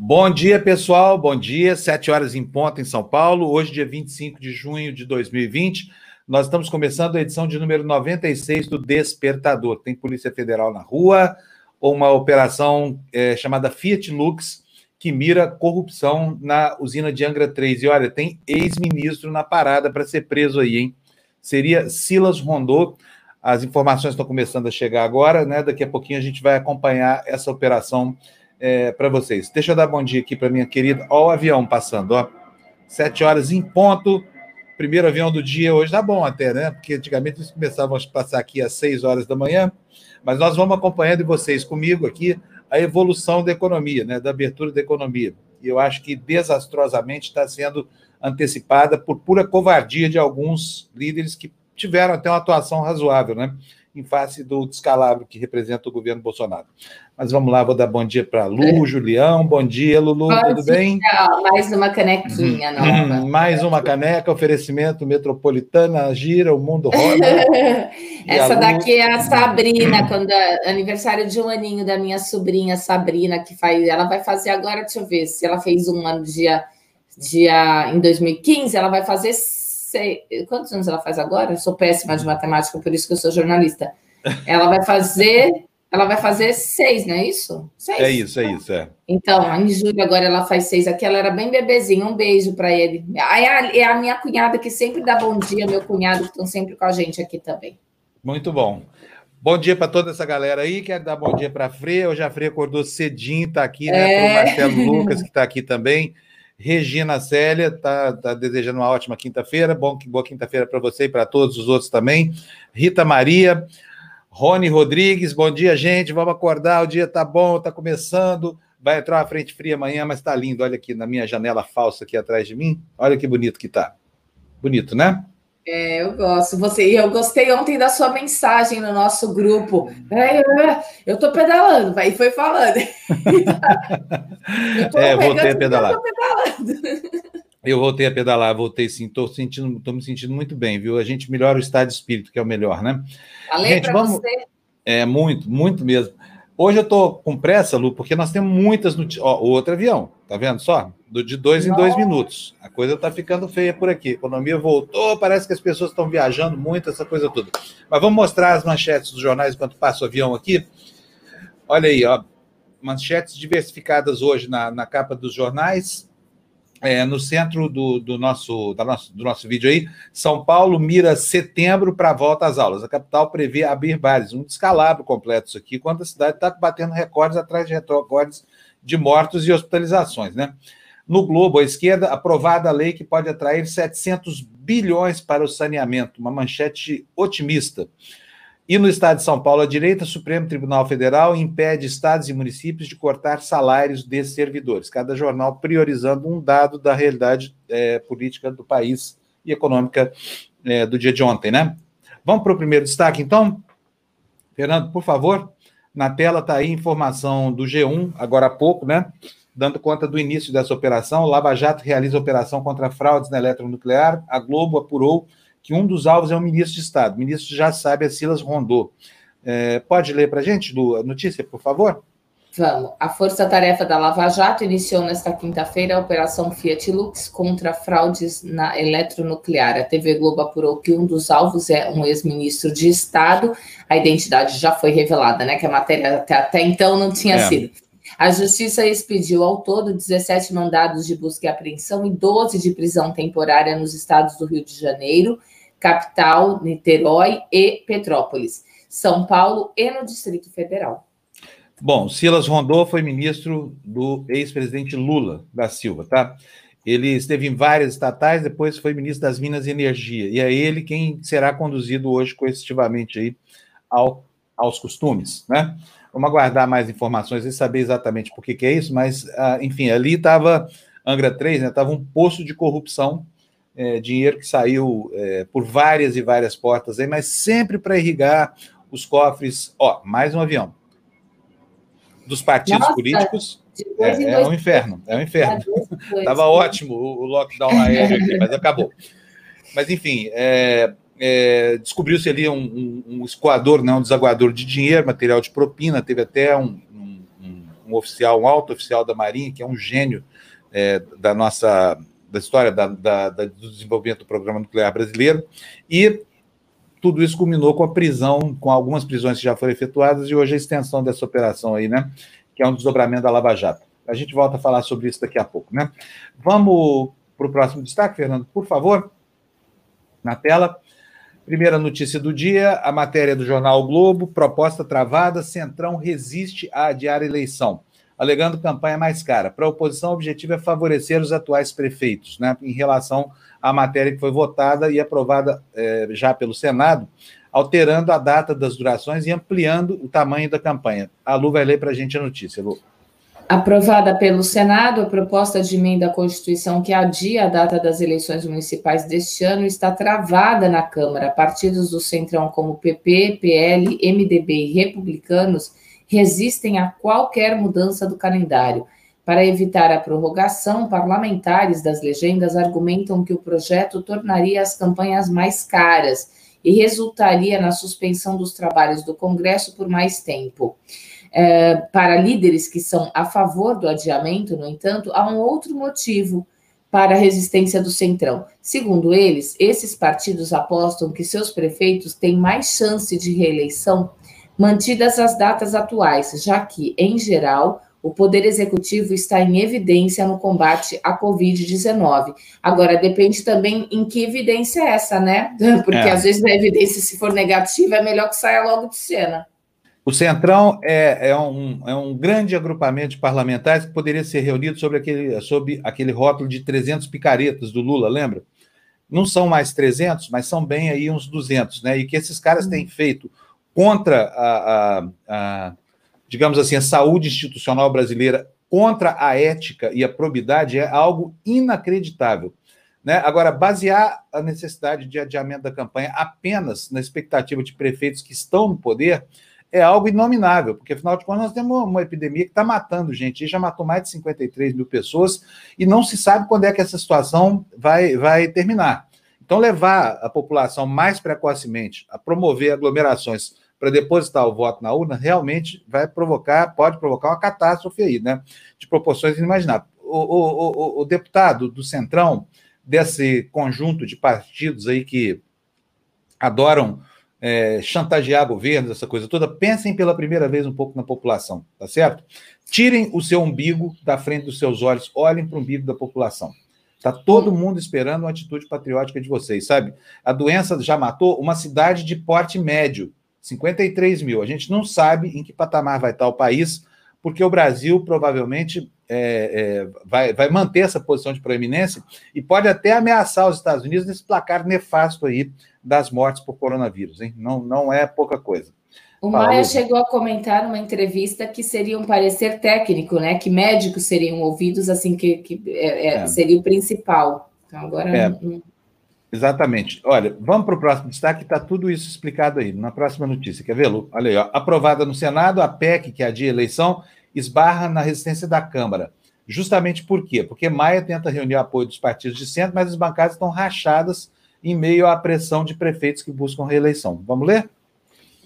Bom dia, pessoal. Bom dia. Sete horas em ponto em São Paulo. Hoje, dia 25 de junho de 2020. Nós estamos começando a edição de número 96 do Despertador. Tem Polícia Federal na rua, uma operação é, chamada Fiat Lux, que mira corrupção na usina de Angra 3. E olha, tem ex-ministro na parada para ser preso aí, hein? Seria Silas Rondô. As informações estão começando a chegar agora, né? Daqui a pouquinho a gente vai acompanhar essa operação é, para vocês. Deixa eu dar bom dia aqui para minha querida. Ó, o avião passando, ó. Sete horas em ponto. Primeiro avião do dia hoje tá bom até, né? Porque antigamente eles começavam a passar aqui às seis horas da manhã. Mas nós vamos acompanhando vocês comigo aqui a evolução da economia, né? Da abertura da economia. E eu acho que desastrosamente está sendo antecipada por pura covardia de alguns líderes que tiveram até uma atuação razoável, né? em face do descalabro que representa o governo Bolsonaro. Mas vamos lá, vou dar bom dia para Lu, é. Julião. Bom dia, Lulu, bom tudo dia. bem? Mais uma canequinha uhum. nova. mais uma caneca, oferecimento metropolitana, gira, o mundo roda. Essa daqui é a Sabrina, quando é aniversário de um aninho da minha sobrinha Sabrina, que faz, ela vai fazer agora, deixa eu ver, se ela fez um ano dia, dia em 2015, ela vai fazer sei. Quantos anos ela faz agora? Eu sou péssima de matemática, por isso que eu sou jornalista. Ela vai fazer. Ela vai fazer seis, não é isso? Seis. É isso, é isso, é. Então, em julho agora ela faz seis aqui, ela era bem bebezinha, um beijo para ele. Aí é a minha cunhada que sempre dá bom dia, meu cunhado que estão sempre com a gente aqui também. Muito bom. Bom dia para toda essa galera aí. Quero dar bom dia para a Fre. Hoje a Fre acordou cedinho, está aqui, né? É... Para o Marcelo Lucas, que está aqui também. Regina Célia está tá desejando uma ótima quinta-feira. Bom, boa quinta-feira para você e para todos os outros também. Rita Maria, Rony Rodrigues, bom dia, gente. Vamos acordar, o dia tá bom, tá começando. Vai entrar uma frente fria amanhã, mas tá lindo. Olha aqui na minha janela falsa aqui atrás de mim. Olha que bonito que tá. Bonito, né? É, eu gosto. Você, eu gostei ontem da sua mensagem no nosso grupo. É, eu tô pedalando, vai, foi falando. eu é, voltei a pedalar. Eu, eu voltei a pedalar, voltei sim, tô sentindo, tô me sentindo muito bem, viu? A gente melhora o estado de espírito, que é o melhor, né? Falei para você. É muito, muito mesmo. Hoje eu tô com pressa, Lu, porque nós temos muitas notícias. Ó, outro avião, tá vendo só? do, de dois em dois minutos. A coisa está ficando feia por aqui. A economia voltou, parece que as pessoas estão viajando muito, essa coisa toda. Mas vamos mostrar as manchetes dos jornais enquanto passa o avião aqui. Olha aí, ó, manchetes diversificadas hoje na, na capa dos jornais. É, no centro do, do, nosso, da nosso, do nosso vídeo aí, São Paulo mira setembro para a volta às aulas. A capital prevê abrir bares. Um descalabro completo isso aqui, quando a cidade está batendo recordes atrás de recordes de mortos e hospitalizações, né? No Globo, a esquerda, aprovada a lei que pode atrair 700 bilhões para o saneamento, uma manchete otimista. E no estado de São Paulo, a direita, Supremo Tribunal Federal impede estados e municípios de cortar salários de servidores. Cada jornal priorizando um dado da realidade é, política do país e econômica é, do dia de ontem, né? Vamos para o primeiro destaque, então? Fernando, por favor. Na tela está aí informação do G1, agora há pouco, né? dando conta do início dessa operação. O Lava Jato realiza operação contra fraudes na eletronuclear. A Globo apurou que um dos alvos é o ministro de Estado. O ministro já sabe, é Silas Rondô. É, pode ler para a gente, a notícia, por favor? Vamos. A Força-Tarefa da Lava Jato iniciou nesta quinta-feira a Operação Fiat Lux contra fraudes na eletronuclear. A TV Globo apurou que um dos alvos é um ex-ministro de Estado. A identidade já foi revelada, né? Que a matéria até, até então não tinha é. sido. A Justiça expediu ao todo 17 mandados de busca e apreensão e 12 de prisão temporária nos estados do Rio de Janeiro, capital, Niterói e Petrópolis, São Paulo e no Distrito Federal. Bom, Silas Rondô foi ministro do ex-presidente Lula da Silva, tá? Ele esteve em várias estatais, depois foi ministro das Minas e Energia. E é ele quem será conduzido hoje coercitivamente aí ao, aos costumes, né? Vamos aguardar mais informações e saber exatamente por que, que é isso, mas, ah, enfim, ali estava Angra 3, né? Estava um poço de corrupção, é, dinheiro que saiu é, por várias e várias portas aí, mas sempre para irrigar os cofres. Ó, mais um avião. Dos partidos Nossa, políticos. É, é, um inferno, é um inferno. Estava ótimo o, o lockdown aéreo aqui, mas acabou. Mas, enfim, é, é, descobriu-se ali um, um, um, escoador, né, um desaguador de dinheiro, material de propina, teve até um, um, um oficial, um alto oficial da Marinha, que é um gênio é, da nossa da história da, da, da, do desenvolvimento do programa nuclear brasileiro, e tudo isso culminou com a prisão, com algumas prisões que já foram efetuadas, e hoje a extensão dessa operação aí, né? Que é um desdobramento da Lava Jato. A gente volta a falar sobre isso daqui a pouco, né? Vamos para o próximo destaque, Fernando, por favor. Na tela. Primeira notícia do dia, a matéria do jornal o Globo, proposta travada, Centrão resiste a adiar eleição, alegando campanha mais cara. Para a oposição, o objetivo é favorecer os atuais prefeitos, né, em relação à matéria que foi votada e aprovada é, já pelo Senado, alterando a data das durações e ampliando o tamanho da campanha. A Lu vai ler para a gente a notícia, Lu. Aprovada pelo Senado, a proposta de emenda à Constituição que adia a data das eleições municipais deste ano está travada na Câmara. Partidos do Centrão, como PP, PL, MDB e Republicanos, resistem a qualquer mudança do calendário. Para evitar a prorrogação, parlamentares das legendas argumentam que o projeto tornaria as campanhas mais caras e resultaria na suspensão dos trabalhos do Congresso por mais tempo. É, para líderes que são a favor do adiamento, no entanto, há um outro motivo para a resistência do Centrão. Segundo eles, esses partidos apostam que seus prefeitos têm mais chance de reeleição mantidas as datas atuais, já que, em geral, o Poder Executivo está em evidência no combate à Covid-19. Agora, depende também em que evidência é essa, né? Porque é. às vezes a evidência, se for negativa, é melhor que saia logo de cena. O Centrão é, é, um, é um grande agrupamento de parlamentares que poderia ser reunido sobre aquele, sobre aquele rótulo de 300 picaretas do Lula, lembra? Não são mais 300, mas são bem aí uns 200, né? E que esses caras têm uhum. feito contra a, a, a, digamos assim, a saúde institucional brasileira, contra a ética e a probidade é algo inacreditável. Né? Agora, basear a necessidade de adiamento da campanha apenas na expectativa de prefeitos que estão no poder é algo inominável, porque afinal de contas nós temos uma epidemia que está matando gente, já matou mais de 53 mil pessoas, e não se sabe quando é que essa situação vai, vai terminar. Então, levar a população mais precocemente a promover aglomerações para depositar o voto na urna, realmente vai provocar, pode provocar uma catástrofe aí, né? De proporções inimagináveis. O, o, o, o deputado do Centrão, desse conjunto de partidos aí que adoram é, chantagear governos, essa coisa toda, pensem pela primeira vez um pouco na população, tá certo? Tirem o seu umbigo da frente dos seus olhos, olhem para o umbigo da população. Está todo mundo esperando uma atitude patriótica de vocês, sabe? A doença já matou uma cidade de porte médio, 53 mil. A gente não sabe em que patamar vai estar o país, porque o Brasil provavelmente é, é, vai, vai manter essa posição de proeminência e pode até ameaçar os Estados Unidos nesse placar nefasto aí das mortes por coronavírus, hein? Não, não é pouca coisa. O Fala, Maia chegou a comentar numa entrevista que seria um parecer técnico, né? Que médicos seriam ouvidos, assim, que, que é, é, é. seria o principal. Então, agora. É. Não... Exatamente. Olha, vamos para o próximo destaque, está tudo isso explicado aí, na próxima notícia. Quer ver, Lu? Olha aí, ó. aprovada no Senado, a PEC, que adia a eleição, esbarra na resistência da Câmara. Justamente por quê? Porque Maia tenta reunir o apoio dos partidos de centro, mas as bancadas estão rachadas em meio à pressão de prefeitos que buscam reeleição. Vamos ler?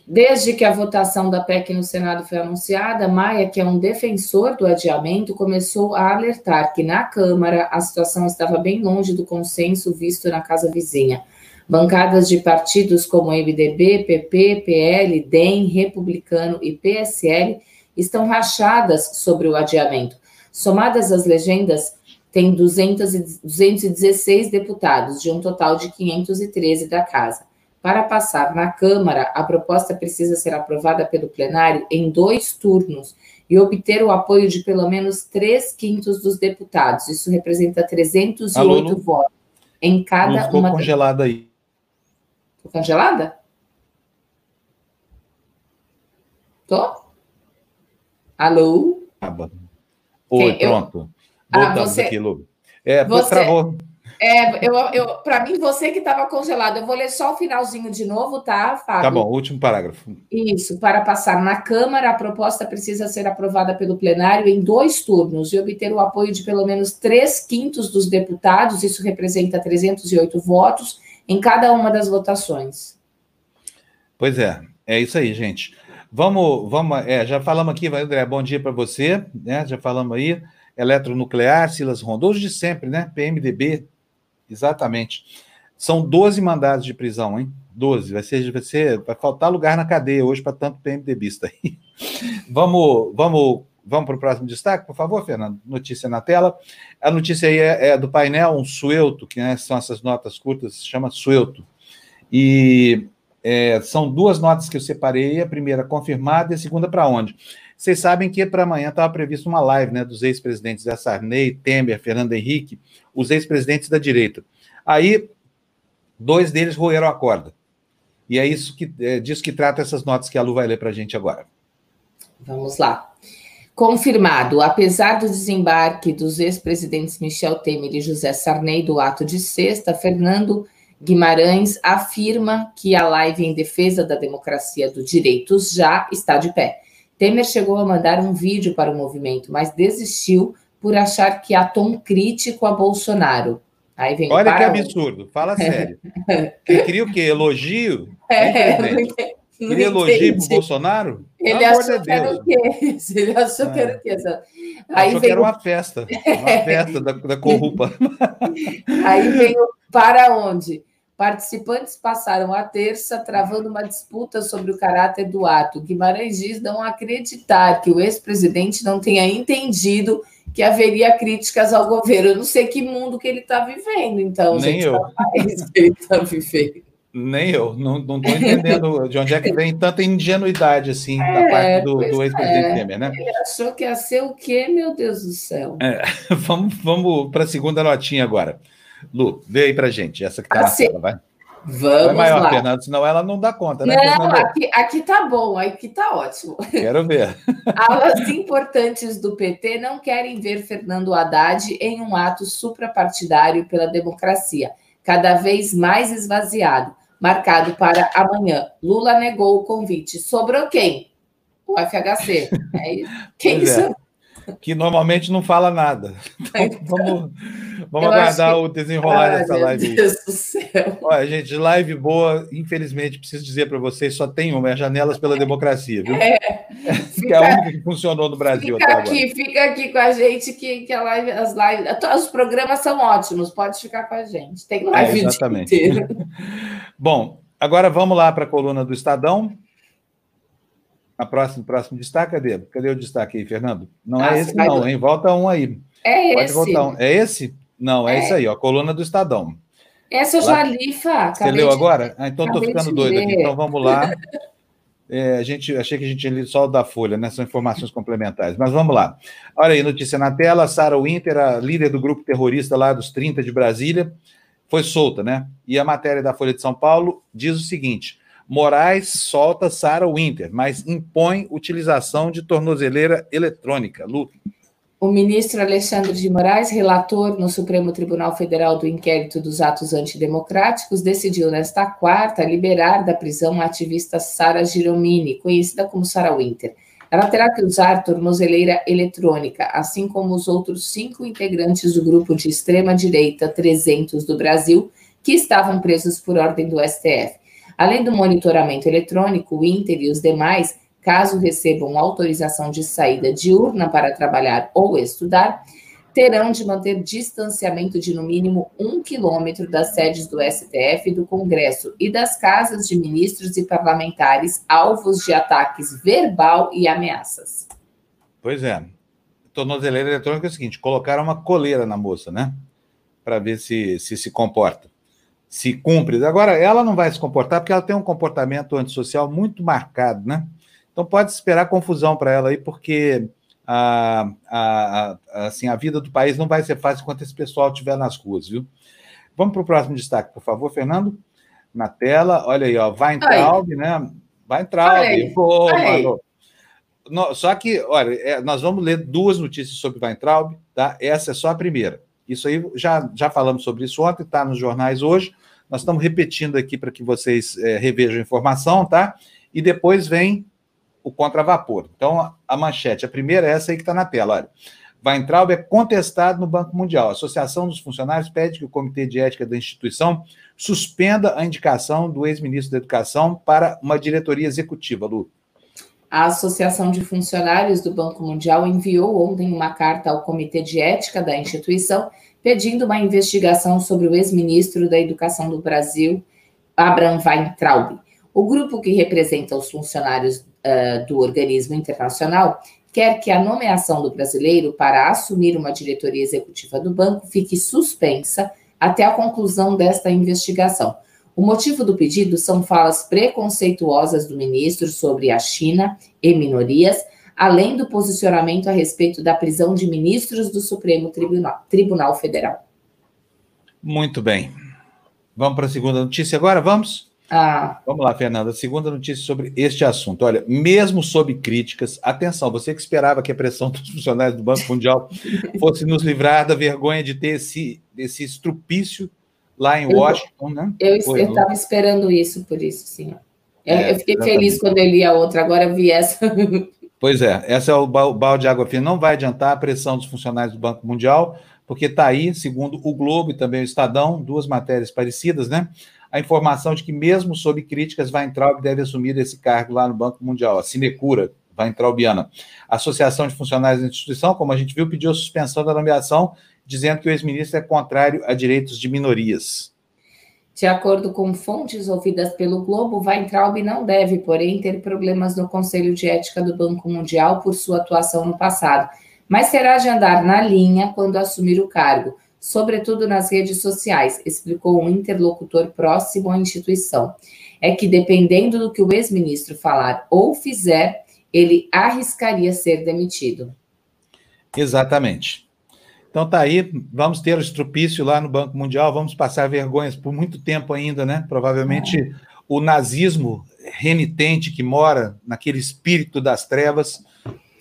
Desde que a votação da PEC no Senado foi anunciada, Maia, que é um defensor do adiamento, começou a alertar que na Câmara a situação estava bem longe do consenso visto na casa vizinha. Bancadas de partidos como MDB, PP, PL, DEM, Republicano e PSL estão rachadas sobre o adiamento. Somadas as legendas, tem 200 e 216 deputados, de um total de 513 da Casa. Para passar na Câmara, a proposta precisa ser aprovada pelo plenário em dois turnos e obter o apoio de pelo menos três quintos dos deputados. Isso representa 308 Alô, votos em cada não ficou uma. congelada aí. Ficou congelada? Tô? Alô? Oi, pronto. Voltamos ah, você, aqui, Lu. É, você, travou. É, eu, eu, para mim, você que estava congelado. Eu vou ler só o finalzinho de novo, tá, Fábio? Tá bom, último parágrafo. Isso, para passar na Câmara, a proposta precisa ser aprovada pelo plenário em dois turnos e obter o apoio de pelo menos três quintos dos deputados, isso representa 308 votos, em cada uma das votações. Pois é, é isso aí, gente. Vamos, vamos, é, já falamos aqui, André, bom dia para você, né? Já falamos aí, eletronuclear, Silas Rondoso de sempre, né? PMDB, exatamente. São 12 mandados de prisão, hein? 12. Vai ser, vai ser, vai faltar lugar na cadeia hoje para tanto PMDBista aí. vamos, vamos, vamos para o próximo destaque, por favor, Fernando. Notícia na tela. A notícia aí é, é do painel, um suelto, que né, são essas notas curtas, se chama suelto. E é, são duas notas que eu separei, a primeira confirmada e a segunda para onde? Vocês sabem que para amanhã estava previsto uma live né, dos ex-presidentes da Sarney, Temer, Fernando Henrique, os ex-presidentes da direita. Aí, dois deles roeram a corda. E é isso que é disso que trata essas notas que a Lu vai ler para a gente agora. Vamos lá. Confirmado, apesar do desembarque dos ex-presidentes Michel Temer e José Sarney do ato de sexta, Fernando Guimarães afirma que a live em defesa da democracia do direitos já está de pé. Temer chegou a mandar um vídeo para o movimento, mas desistiu por achar que há tom crítico a Bolsonaro. Aí vem Olha que absurdo, fala sério. Ele queria o quê? Elogio? É, Queria elogio para o Bolsonaro? Ele achou que era o quê? Ele achou que era o quê? Aí achou que era uma festa, uma festa da, da corrupa. Aí veio para onde? Participantes passaram a terça travando uma disputa sobre o caráter do ato. Guimarães diz não acreditar que o ex-presidente não tenha entendido que haveria críticas ao governo. Eu não sei que mundo que ele está vivendo, então, Nem gente, eu. que ele está vivendo. Nem eu, não estou entendendo de onde é que vem tanta ingenuidade assim é, da parte do, do ex-presidente é. Temer, né? Ele achou que ia ser o quê, meu Deus do céu? É, vamos vamos para a segunda notinha agora. Lu, vê aí pra gente, essa que tá assim, na tela, vai. Vamos vai maior, lá. Fernando, senão ela não dá conta, né? Não, aqui, aqui tá bom, aqui tá ótimo. Quero ver. Alas importantes do PT não querem ver Fernando Haddad em um ato suprapartidário pela democracia, cada vez mais esvaziado, marcado para amanhã. Lula negou o convite. Sobrou quem? O FHC. É quem é que normalmente não fala nada. Então, vamos, vamos aguardar que... o desenrolar Ai, dessa live. Meu Deus do céu. Olha, gente, live boa, infelizmente, preciso dizer para vocês, só tem uma, é Janelas pela Democracia, viu? É, fica, que é a única que funcionou no Brasil fica aqui, agora. Fica aqui com a gente, que, que a live, as lives, os programas são ótimos, pode ficar com a gente. Tem live é, exatamente. inteiro. Bom, agora vamos lá para a coluna do Estadão. A próximo, próximo destaque, cadê? Cadê o destaque aí, Fernando? Não é ah, é esse, não, do... hein? Volta um aí. É Pode esse. Voltar um. É esse? Não, é, é esse aí, ó. Coluna do Estadão. Essa eu já li, Fá. Você leu de... agora? Ah, então estou ficando doido aqui. Então vamos lá. É, a gente, achei que a gente tinha lido só o da Folha, né? São informações complementares. Mas vamos lá. Olha aí, notícia na tela: Sarah Winter, a líder do grupo terrorista lá dos 30 de Brasília, foi solta, né? E a matéria da Folha de São Paulo diz o seguinte: Moraes solta Sarah Winter, mas impõe utilização de tornozeleira eletrônica. Lu. O ministro Alexandre de Moraes, relator no Supremo Tribunal Federal do inquérito dos atos antidemocráticos, decidiu nesta quarta liberar da prisão a ativista Sara Giromini, conhecida como Sarah Winter. Ela terá que usar tornozeleira eletrônica, assim como os outros cinco integrantes do grupo de extrema-direita 300 do Brasil, que estavam presos por ordem do STF. Além do monitoramento eletrônico, o Inter e os demais, caso recebam autorização de saída diurna para trabalhar ou estudar, terão de manter distanciamento de no mínimo um quilômetro das sedes do STF, do Congresso e das casas de ministros e parlamentares alvos de ataques verbal e ameaças. Pois é. Tornozeleira eletrônica é o seguinte: colocaram uma coleira na moça, né? Para ver se, se se comporta se cumpre. Agora, ela não vai se comportar porque ela tem um comportamento antissocial muito marcado, né? Então pode esperar confusão para ela aí, porque a, a, a, assim, a vida do país não vai ser fácil enquanto esse pessoal estiver nas ruas, viu? Vamos para o próximo destaque, por favor, Fernando. Na tela, olha aí, ó, vai Weintraub, né? Weintraub, pô, mano. No, só que, olha, é, nós vamos ler duas notícias sobre Weintraub, tá? Essa é só a primeira. Isso aí, já, já falamos sobre isso ontem, está nos jornais hoje. Nós estamos repetindo aqui para que vocês é, revejam a informação, tá? E depois vem o contravapor. Então, a manchete, a primeira é essa aí que está na tela, olha. Weintraub é contestado no Banco Mundial. A Associação dos Funcionários pede que o Comitê de Ética da instituição suspenda a indicação do ex-ministro da Educação para uma diretoria executiva, Lu. A Associação de Funcionários do Banco Mundial enviou ontem uma carta ao Comitê de Ética da instituição pedindo uma investigação sobre o ex-ministro da Educação do Brasil, Abraham Weintraub. O grupo que representa os funcionários uh, do organismo internacional quer que a nomeação do brasileiro para assumir uma diretoria executiva do banco fique suspensa até a conclusão desta investigação. O motivo do pedido são falas preconceituosas do ministro sobre a China e minorias, além do posicionamento a respeito da prisão de ministros do Supremo Tribunal, Tribunal Federal. Muito bem. Vamos para a segunda notícia agora? Vamos? Ah. Vamos lá, Fernanda. Segunda notícia sobre este assunto. Olha, mesmo sob críticas, atenção, você que esperava que a pressão dos funcionários do Banco Mundial fosse nos livrar da vergonha de ter esse, esse estrupício lá em Washington, né? Eu estava esperando isso, por isso, sim. Eu, é, eu fiquei exatamente. feliz quando eu li a outra, agora eu vi essa. Pois é, essa é o balde de água fria. Não vai adiantar a pressão dos funcionários do Banco Mundial, porque está aí, segundo o Globo e também o Estadão, duas matérias parecidas, né? A informação de que, mesmo sob críticas, Weintraub deve assumir esse cargo lá no Banco Mundial, a sinecura Weintraubiana. A Associação de Funcionários da instituição, como a gente viu, pediu a suspensão da nomeação, dizendo que o ex-ministro é contrário a direitos de minorias. De acordo com fontes ouvidas pelo Globo, Weintraub não deve, porém, ter problemas no Conselho de Ética do Banco Mundial por sua atuação no passado, mas terá de andar na linha quando assumir o cargo, sobretudo nas redes sociais, explicou um interlocutor próximo à instituição. É que, dependendo do que o ex-ministro falar ou fizer, ele arriscaria ser demitido. Exatamente. Então tá aí, vamos ter o estrupício lá no Banco Mundial, vamos passar vergonhas por muito tempo ainda, né? Provavelmente é. o nazismo renitente que mora naquele espírito das trevas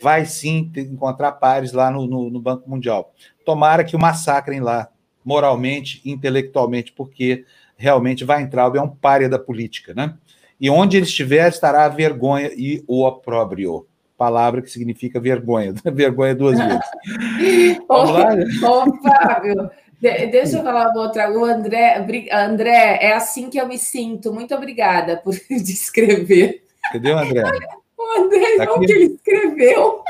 vai sim encontrar pares lá no, no, no Banco Mundial. Tomara que o massacrem lá, moralmente, intelectualmente, porque realmente Weintraub é um párea da política, né? E onde ele estiver, estará a vergonha e o opróbrio palavra que significa vergonha. vergonha duas vezes. Vamos lá? Ô, Fábio, deixa eu falar uma outra. O André, André, é assim que eu me sinto. Muito obrigada por descrever. Entendeu, André? O André, tá não que ele escreveu.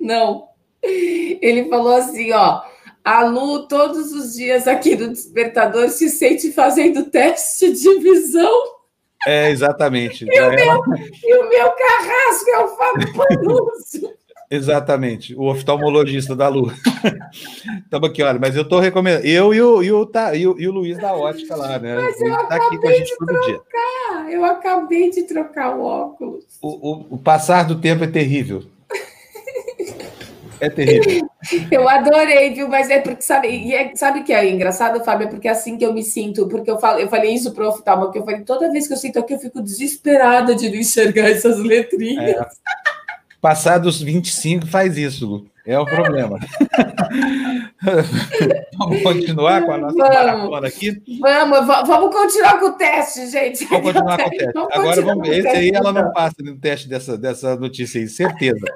Não. Ele falou assim, ó. A Lu, todos os dias aqui no Despertador, se sente fazendo teste de visão. É, exatamente. E, o, meu, e o meu carrasco é o Fábio Panuso. Exatamente, o oftalmologista da Lu. Estamos aqui, olha, mas eu estou recomendando. Eu e o, e, o, tá, e, o, e o Luiz da ótica lá, né? Mas eu tá aqui com a gente todo trocar. dia. Eu acabei de trocar o óculos. O, o, o passar do tempo é terrível. É terrível. Eu adorei, viu? Mas é porque, sabe, e é, sabe o que é engraçado, Fábio? É porque é assim que eu me sinto, porque eu, falo, eu falei isso pro oftalmo, porque eu falei, toda vez que eu sinto aqui, eu fico desesperada de não enxergar essas letrinhas. É. Passados 25 faz isso, Lu. É o problema. vamos continuar com a nossa vamos, maratona aqui? Vamos, vamos continuar com o teste, gente. Vamos continuar com o teste. Vamos Agora vamos ver. Esse aí ela não passa no teste dessa, dessa notícia aí, certeza.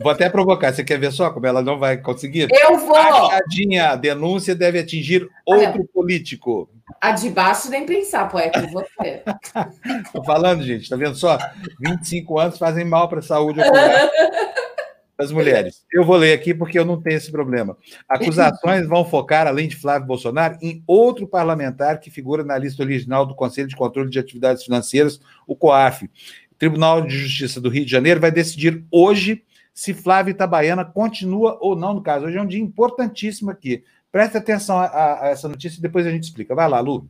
Vou até provocar. Você quer ver só como ela não vai conseguir? Eu vou! Achadinha, denúncia deve atingir outro político. A de baixo nem pensar, poeta, você. Tô falando, gente, tá vendo só? 25 anos fazem mal para a saúde das mulheres. Eu vou ler aqui porque eu não tenho esse problema. Acusações vão focar, além de Flávio Bolsonaro, em outro parlamentar que figura na lista original do Conselho de Controle de Atividades Financeiras, o COAF. O Tribunal de Justiça do Rio de Janeiro vai decidir hoje se Flávio Itabaiana continua ou não no caso. Hoje é um dia importantíssimo aqui. Preste atenção a, a essa notícia e depois a gente explica. Vai lá, Lu.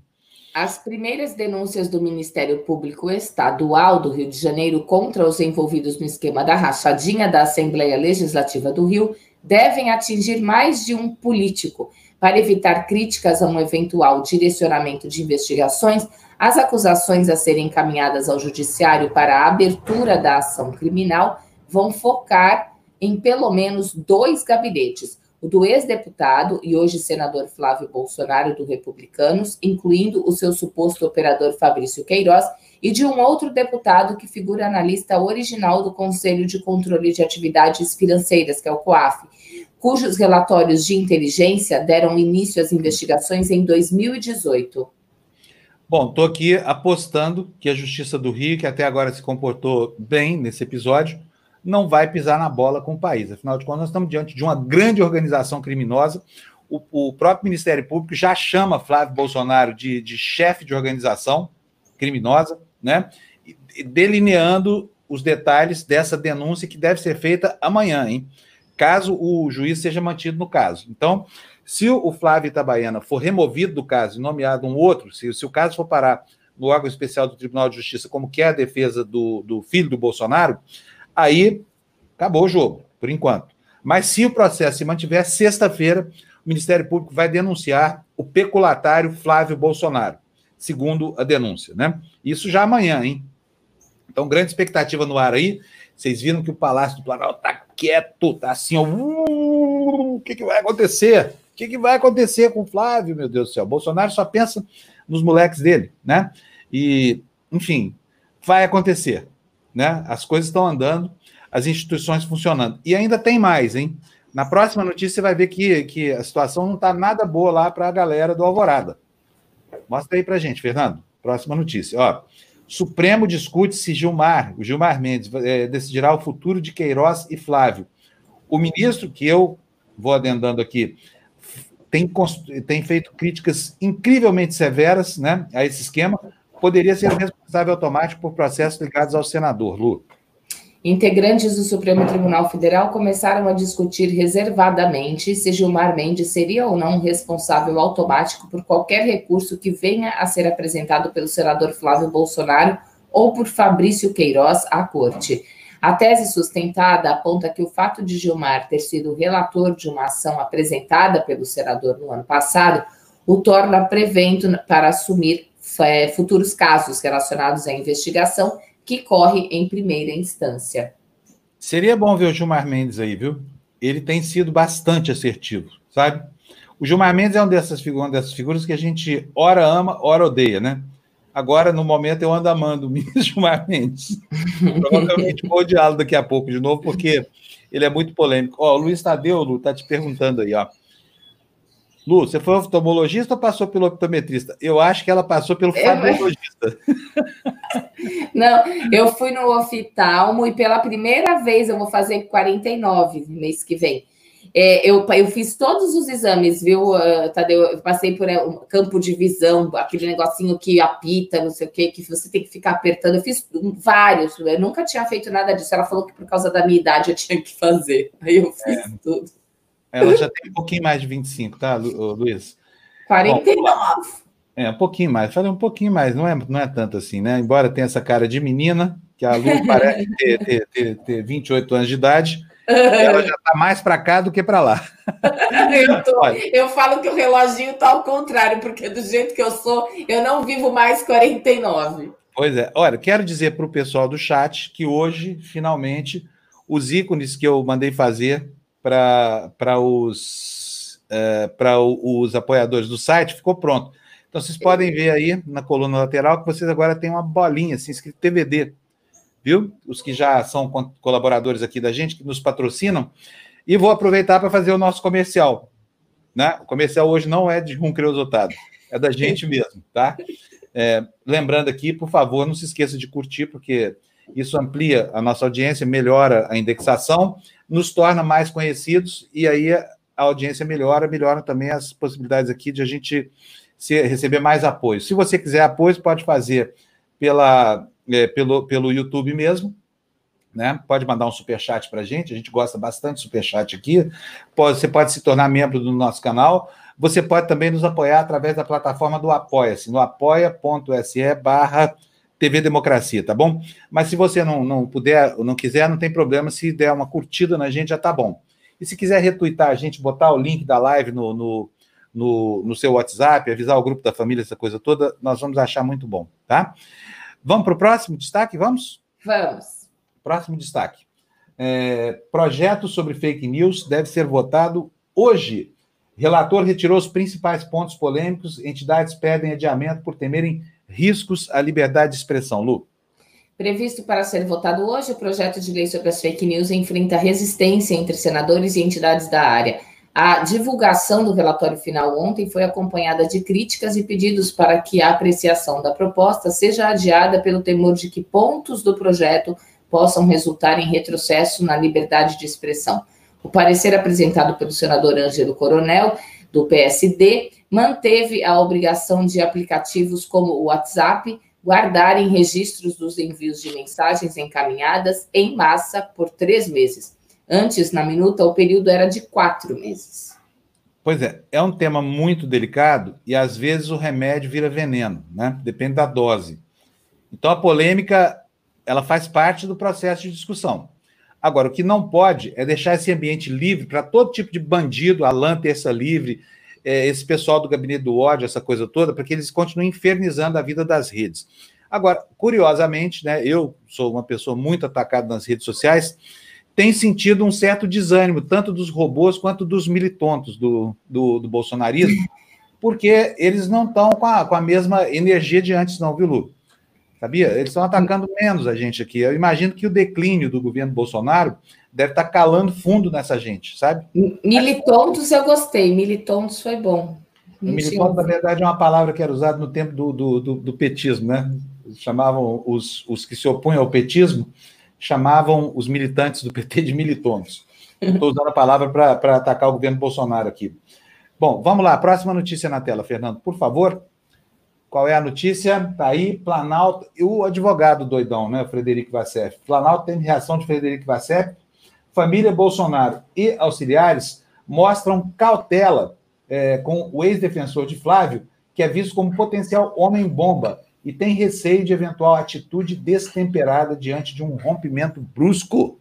As primeiras denúncias do Ministério Público Estadual do Rio de Janeiro contra os envolvidos no esquema da rachadinha da Assembleia Legislativa do Rio devem atingir mais de um político. Para evitar críticas a um eventual direcionamento de investigações, as acusações a serem encaminhadas ao Judiciário para a abertura da ação criminal vão focar em pelo menos dois gabinetes: o do ex-deputado e hoje senador Flávio Bolsonaro, do Republicanos, incluindo o seu suposto operador Fabrício Queiroz, e de um outro deputado que figura na lista original do Conselho de Controle de Atividades Financeiras, que é o COAF, cujos relatórios de inteligência deram início às investigações em 2018. Bom, estou aqui apostando que a Justiça do Rio, que até agora se comportou bem nesse episódio, não vai pisar na bola com o país. Afinal de contas, nós estamos diante de uma grande organização criminosa. O, o próprio Ministério Público já chama Flávio Bolsonaro de, de chefe de organização criminosa, né? delineando os detalhes dessa denúncia que deve ser feita amanhã, hein? Caso o juiz seja mantido no caso. Então, se o Flávio Itabaiana for removido do caso e nomeado um outro, se, se o caso for parar no órgão especial do Tribunal de Justiça, como que é a defesa do, do filho do Bolsonaro, aí acabou o jogo, por enquanto. Mas se o processo se mantiver, sexta-feira, o Ministério Público vai denunciar o peculatário Flávio Bolsonaro, segundo a denúncia, né? Isso já amanhã, hein? Então, grande expectativa no ar aí. Vocês viram que o Palácio do Planalto tá quieto, tá assim, ó. Uh, o que, que vai acontecer? que, que vai acontecer com o Flávio, meu Deus do céu? Bolsonaro só pensa nos moleques dele, né? E, enfim, vai acontecer, né? As coisas estão andando, as instituições funcionando. E ainda tem mais, hein? Na próxima notícia você vai ver que, que a situação não está nada boa lá para a galera do Alvorada. Mostra aí para gente, Fernando. Próxima notícia. Ó, Supremo discute se Gilmar, o Gilmar Mendes, é, decidirá o futuro de Queiroz e Flávio. O ministro, que eu vou adendando aqui, tem, tem feito críticas incrivelmente severas né, a esse esquema, poderia ser responsável automático por processos ligados ao senador, Lu. Integrantes do Supremo Tribunal Federal começaram a discutir reservadamente se Gilmar Mendes seria ou não responsável automático por qualquer recurso que venha a ser apresentado pelo senador Flávio Bolsonaro ou por Fabrício Queiroz à corte. A tese sustentada aponta que o fato de Gilmar ter sido relator de uma ação apresentada pelo senador no ano passado o torna prevento para assumir é, futuros casos relacionados à investigação que corre em primeira instância. Seria bom ver o Gilmar Mendes aí, viu? Ele tem sido bastante assertivo, sabe? O Gilmar Mendes é uma dessas, uma dessas figuras que a gente ora ama, ora odeia, né? Agora, no momento, eu ando amando o Gilmar Mendes. Provavelmente vou odiá-lo daqui a pouco de novo, porque ele é muito polêmico. Ó, o Luiz Tadeu, tá te perguntando aí, ó. Lu, você foi oftalmologista ou passou pelo optometrista? Eu acho que ela passou pelo fabrologista. Não, eu fui no oftalmo e pela primeira vez eu vou fazer 49 mês que vem. É, eu, eu fiz todos os exames, viu, uh, Tadeu? Eu passei por é, um campo de visão, aquele negocinho que apita, não sei o quê, que você tem que ficar apertando. Eu fiz vários, eu nunca tinha feito nada disso. Ela falou que por causa da minha idade eu tinha que fazer. Aí eu fiz é. tudo. Ela já tem um pouquinho mais de 25, tá, Luiz? 49. Bom, é, um pouquinho mais. Falei um pouquinho mais, não é, não é tanto assim, né? Embora tenha essa cara de menina, que a Lu parece ter, ter, ter, ter 28 anos de idade ela já está mais para cá do que para lá. eu, tô, eu, falo que o reloginho está ao contrário, porque do jeito que eu sou, eu não vivo mais 49. Pois é. Olha, quero dizer para o pessoal do chat que hoje, finalmente, os ícones que eu mandei fazer para os, é, para os apoiadores do site ficou pronto. Então, vocês podem ver aí na coluna lateral que vocês agora têm uma bolinha assim, escrito TVD viu? Os que já são colaboradores aqui da gente, que nos patrocinam. E vou aproveitar para fazer o nosso comercial. Né? O comercial hoje não é de um creusotado, é da gente mesmo, tá? É, lembrando aqui, por favor, não se esqueça de curtir, porque isso amplia a nossa audiência, melhora a indexação, nos torna mais conhecidos e aí a audiência melhora, melhora também as possibilidades aqui de a gente se, receber mais apoio. Se você quiser apoio, pode fazer pela é, pelo, pelo YouTube mesmo. Né? Pode mandar um super chat para a gente, a gente gosta bastante de super chat aqui. Pode, você pode se tornar membro do nosso canal. Você pode também nos apoiar através da plataforma do Apoia-se, no apoia.se barra TV Democracia, tá bom? Mas se você não, não puder, não quiser, não tem problema, se der uma curtida na gente, já tá bom. E se quiser retweetar a gente, botar o link da live no, no, no, no seu WhatsApp, avisar o grupo da família, essa coisa toda, nós vamos achar muito bom, tá? Vamos para o próximo destaque? Vamos? Vamos. Próximo destaque. É, projeto sobre fake news deve ser votado hoje. Relator retirou os principais pontos polêmicos. Entidades pedem adiamento por temerem riscos à liberdade de expressão. Lu. Previsto para ser votado hoje, o projeto de lei sobre as fake news enfrenta resistência entre senadores e entidades da área. A divulgação do relatório final ontem foi acompanhada de críticas e pedidos para que a apreciação da proposta seja adiada pelo temor de que pontos do projeto possam resultar em retrocesso na liberdade de expressão. O parecer apresentado pelo senador Ângelo Coronel, do PSD, manteve a obrigação de aplicativos como o WhatsApp guardarem registros dos envios de mensagens encaminhadas em massa por três meses. Antes, na minuta, o período era de quatro meses. Pois é, é um tema muito delicado e às vezes o remédio vira veneno, né? Depende da dose. Então a polêmica ela faz parte do processo de discussão. Agora, o que não pode é deixar esse ambiente livre para todo tipo de bandido, Alan Terça Livre, é, esse pessoal do gabinete do ódio, essa coisa toda, para que eles continuem infernizando a vida das redes. Agora, curiosamente, né, eu sou uma pessoa muito atacada nas redes sociais, tem sentido um certo desânimo, tanto dos robôs quanto dos militontos do, do, do bolsonarismo, porque eles não estão com a, com a mesma energia de antes, não, viu, Lu? Sabia? Eles estão atacando menos a gente aqui. Eu imagino que o declínio do governo Bolsonaro deve estar tá calando fundo nessa gente, sabe? Militontos eu gostei, militontos foi bom. Militontos, na verdade, é uma palavra que era usada no tempo do, do, do, do petismo, né? Chamavam os, os que se opunham ao petismo, chamavam os militantes do PT de militontos. Estou usando a palavra para atacar o governo Bolsonaro aqui. Bom, vamos lá, próxima notícia na tela, Fernando, por favor. Qual é a notícia? Está aí, Planalto, e o advogado doidão, né, Frederico Vassef. Planalto tem reação de Frederico Vassef. Família Bolsonaro e auxiliares mostram cautela é, com o ex-defensor de Flávio, que é visto como potencial homem-bomba e tem receio de eventual atitude destemperada diante de um rompimento brusco.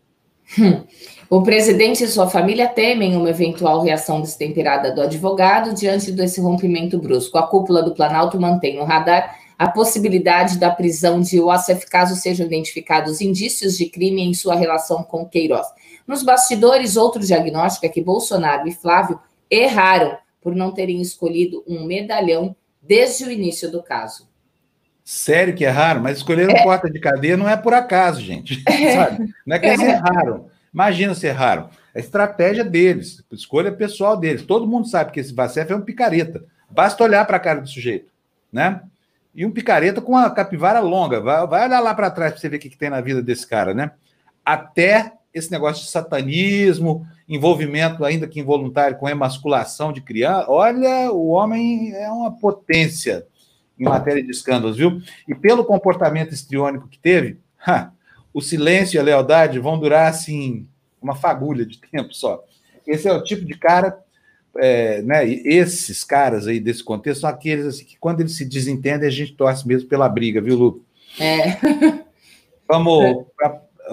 Hum. O presidente e sua família temem uma eventual reação destemperada do advogado diante desse rompimento brusco. A cúpula do Planalto mantém no radar a possibilidade da prisão de Wassef caso sejam identificados indícios de crime em sua relação com Queiroz. Nos bastidores, outro diagnóstico é que Bolsonaro e Flávio erraram por não terem escolhido um medalhão desde o início do caso. Sério que erraram? Mas escolheram é. porta de cadeia não é por acaso, gente. Sabe? Não é que eles é. erraram. Imagina se erraram. A estratégia deles, a escolha pessoal deles. Todo mundo sabe que esse Vacef é um picareta. Basta olhar para a cara do sujeito, né? E um picareta com uma capivara longa. Vai, vai olhar lá para trás para você ver o que, que tem na vida desse cara, né? Até esse negócio de satanismo, envolvimento, ainda que involuntário, com emasculação de criança. Olha, o homem é uma potência em matéria de escândalos, viu? E pelo comportamento estriônico que teve, ha, o silêncio e a lealdade vão durar assim uma fagulha de tempo só. Esse é o tipo de cara, é, né? Esses caras aí desse contexto são aqueles assim, que quando eles se desentendem a gente torce mesmo pela briga, viu, Lu? É. Vamos.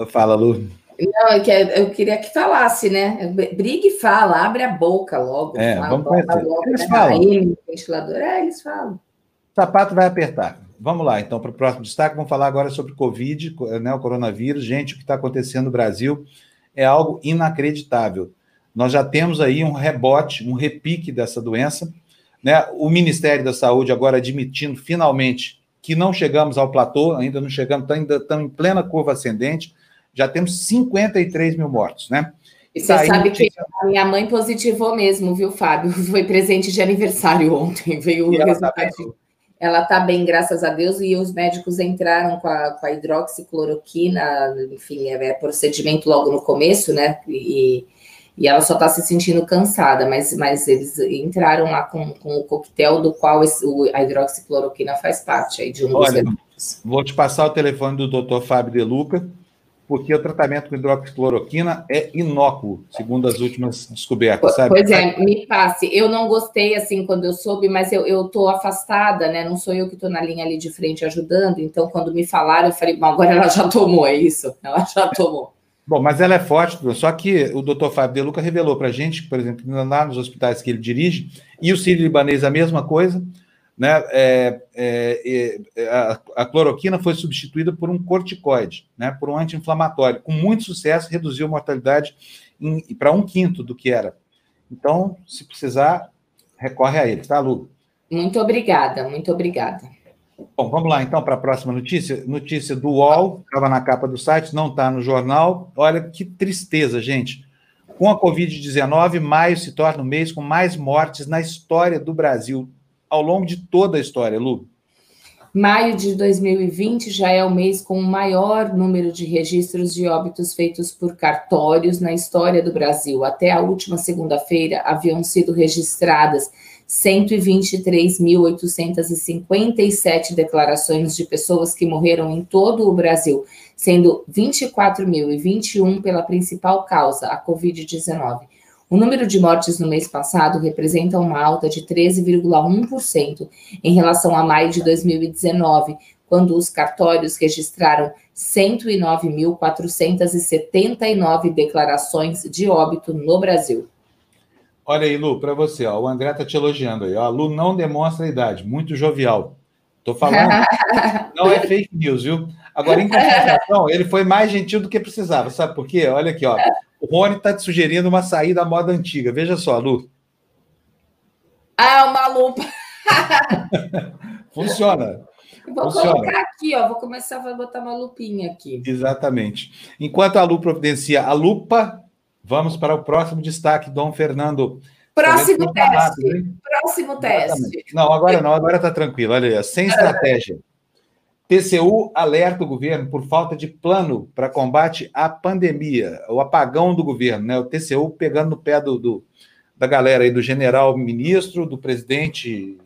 Fala, Lu. Não, é eu queria que falasse, né? Briga e fala, abre a boca logo. É, fala, vamos conhecer. Logo, eles né? falam. Aí, ventilador, é, eles falam sapato vai apertar. Vamos lá, então, para o próximo destaque. Vamos falar agora sobre Covid, né, o coronavírus. Gente, o que está acontecendo no Brasil é algo inacreditável. Nós já temos aí um rebote, um repique dessa doença. Né? O Ministério da Saúde agora admitindo finalmente que não chegamos ao platô, ainda não chegamos, ainda estamos em plena curva ascendente. Já temos 53 mil mortos, né? E você Daí, sabe que a minha mãe positivou mesmo, viu, Fábio? Foi presente de aniversário ontem, veio o resultado. Ela está bem, graças a Deus, e os médicos entraram com a, com a hidroxicloroquina, enfim, é, é, procedimento logo no começo, né? E, e ela só está se sentindo cansada, mas, mas eles entraram lá com, com o coquetel do qual esse, o, a hidroxicloroquina faz parte aí de um Olha, dos Vou te passar o telefone do Dr. Fábio De Luca, porque o tratamento com hidroxicloroquina é inócuo, segundo as últimas descobertas, sabe? Pois é, me passe. Eu não gostei, assim, quando eu soube, mas eu estou afastada, né? Não sou eu que estou na linha ali de frente ajudando, então quando me falaram, eu falei, bom, agora ela já tomou, é isso? Ela já tomou. Bom, mas ela é forte, só que o doutor Fábio De Luca revelou para a gente, por exemplo, lá nos hospitais que ele dirige, e o Sírio Libanês a mesma coisa, né, é, é, é, a, a, cloroquina foi substituída por um corticoide, né, por um anti-inflamatório. Com muito sucesso, reduziu a mortalidade para um quinto do que era. Então, se precisar, recorre a ele, tá, Lu? Muito obrigada, muito obrigada. Bom, vamos lá então para a próxima notícia. Notícia do UOL, estava na capa do site, não está no jornal. Olha que tristeza, gente. Com a Covid-19, maio se torna o mês com mais mortes na história do Brasil, ao longo de toda a história, Lu. Maio de 2020 já é o mês com o maior número de registros de óbitos feitos por cartórios na história do Brasil. Até a última segunda-feira haviam sido registradas 123.857 declarações de pessoas que morreram em todo o Brasil, sendo 24.021 pela principal causa, a Covid-19. O número de mortes no mês passado representa uma alta de 13,1% em relação a maio de 2019, quando os cartórios registraram 109.479 declarações de óbito no Brasil. Olha aí, Lu, para você, ó, o André tá te elogiando aí. Ó, a Lu não demonstra a idade, muito jovial. Tô falando, não é fake news, viu? Agora, em compensação, ele foi mais gentil do que precisava, sabe por quê? Olha aqui, ó. O Rony está te sugerindo uma saída à moda antiga. Veja só, Lu. Ah, uma lupa. Funciona. Vou Funciona. colocar aqui, ó. Vou começar a botar uma lupinha aqui. Exatamente. Enquanto a Lu providencia a lupa, vamos para o próximo destaque, Dom Fernando. Próximo teste. Rápido, Próximo teste. Não, agora não, agora está tranquilo. Olha aí, sem estratégia. TCU alerta o governo por falta de plano para combate à pandemia, o apagão do governo, né? O TCU pegando no pé do, do da galera aí, do general ministro, do presidente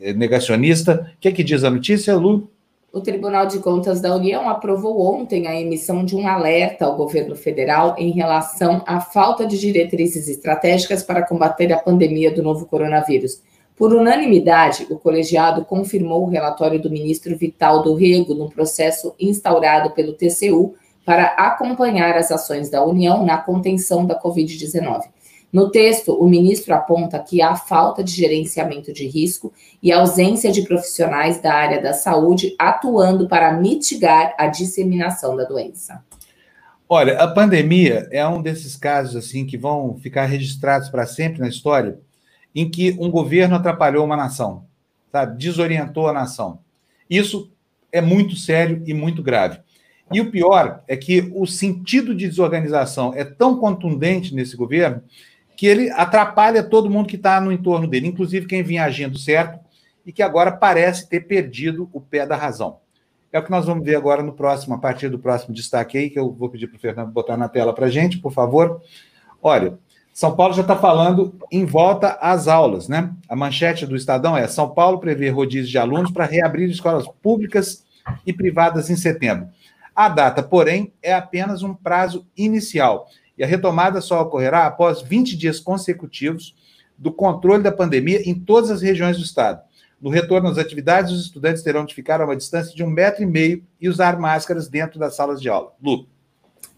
eh, negacionista. O que, é que diz a notícia, Lu? O Tribunal de Contas da União aprovou ontem a emissão de um alerta ao governo federal em relação à falta de diretrizes estratégicas para combater a pandemia do novo coronavírus. Por unanimidade, o colegiado confirmou o relatório do ministro Vital do Rego no processo instaurado pelo TCU para acompanhar as ações da União na contenção da Covid-19. No texto, o ministro aponta que há falta de gerenciamento de risco e ausência de profissionais da área da saúde atuando para mitigar a disseminação da doença. Olha, a pandemia é um desses casos assim que vão ficar registrados para sempre na história, em que um governo atrapalhou uma nação, sabe? desorientou a nação. Isso é muito sério e muito grave. E o pior é que o sentido de desorganização é tão contundente nesse governo que ele atrapalha todo mundo que está no entorno dele, inclusive quem vinha agindo certo e que agora parece ter perdido o pé da razão. É o que nós vamos ver agora no próximo, a partir do próximo destaque aí, que eu vou pedir para o Fernando botar na tela para a gente, por favor. Olha, são Paulo já está falando em volta às aulas, né? A manchete do Estadão é: São Paulo prevê rodízio de alunos para reabrir escolas públicas e privadas em setembro. A data, porém, é apenas um prazo inicial e a retomada só ocorrerá após 20 dias consecutivos do controle da pandemia em todas as regiões do estado. No retorno às atividades, os estudantes terão de ficar a uma distância de um metro e meio e usar máscaras dentro das salas de aula. Lu.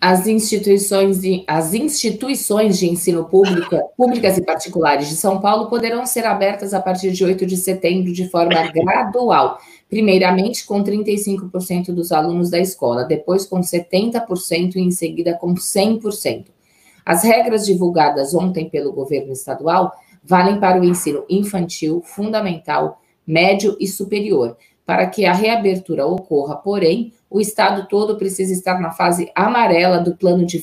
As instituições, de, as instituições de ensino pública, públicas e particulares de São Paulo poderão ser abertas a partir de 8 de setembro de forma gradual. Primeiramente com 35% dos alunos da escola, depois com 70% e em seguida com 100%. As regras divulgadas ontem pelo governo estadual valem para o ensino infantil, fundamental, médio e superior. Para que a reabertura ocorra, porém, o estado todo precisa estar na fase amarela do plano de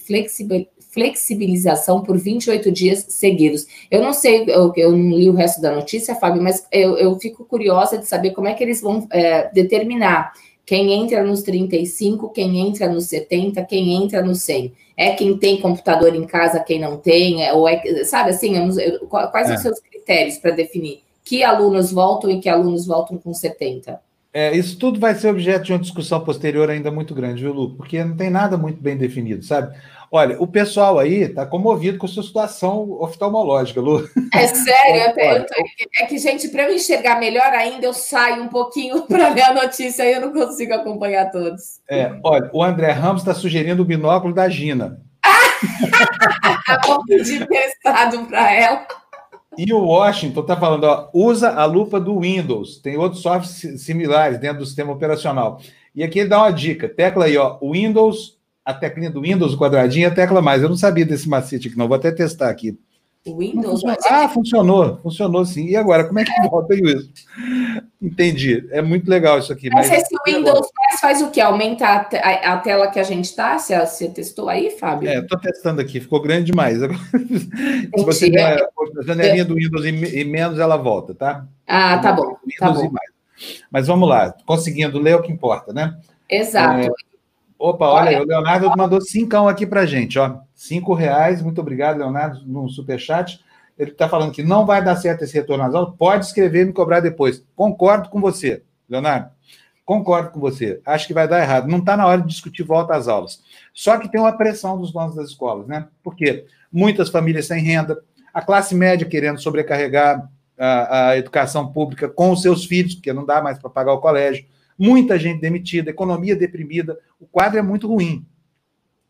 flexibilização por 28 dias seguidos. Eu não sei, eu, eu, não li o resto da notícia, Fábio, mas eu, eu fico curiosa de saber como é que eles vão é, determinar quem entra nos 35, quem entra nos 70, quem entra nos 100. É quem tem computador em casa, quem não tem, é, ou é, sabe assim, quais é. os seus critérios para definir que alunos voltam e que alunos voltam com 70? É, isso tudo vai ser objeto de uma discussão posterior ainda muito grande, viu, Lu? Porque não tem nada muito bem definido, sabe? Olha, o pessoal aí está comovido com a sua situação oftalmológica, Lu. É sério, eu tô, é que, gente, para eu enxergar melhor ainda, eu saio um pouquinho para ver a notícia e eu não consigo acompanhar todos. É, olha, o André Ramos está sugerindo o binóculo da Gina. Vou pedir emprestado para ela. E o Washington está falando, ó, usa a lupa do Windows. Tem outros softwares similares dentro do sistema operacional. E aqui ele dá uma dica. Tecla aí, ó, Windows, a teclinha do Windows, o quadradinho, a tecla mais. Eu não sabia desse macete aqui, não. Vou até testar aqui. Windows? Funcionou. Ah, funcionou. Funcionou sim. E agora, como é que volta isso? Entendi. É muito legal isso aqui. Mas, mas esse Windows 10 faz o quê? Aumenta a, a, a tela que a gente está? Você, você, testou aí, Fábio? É, estou testando aqui, ficou grande demais. Se você der a janelinha do Windows e, e, menos, ela volta, tá? Ah, tá bom. Tá bom. Mas vamos lá, conseguindo ler é o que importa, né? Exato. É, opa, olha, olha, o Leonardo mandou cincão aqui para gente, ó. Cinco reais, muito obrigado, Leonardo, no superchat ele está falando que não vai dar certo esse retorno às aulas, pode escrever e me cobrar depois. Concordo com você, Leonardo. Concordo com você. Acho que vai dar errado. Não está na hora de discutir volta às aulas. Só que tem uma pressão dos donos das escolas, né? Porque muitas famílias sem renda, a classe média querendo sobrecarregar a, a educação pública com os seus filhos, porque não dá mais para pagar o colégio, muita gente demitida, economia deprimida. O quadro é muito ruim.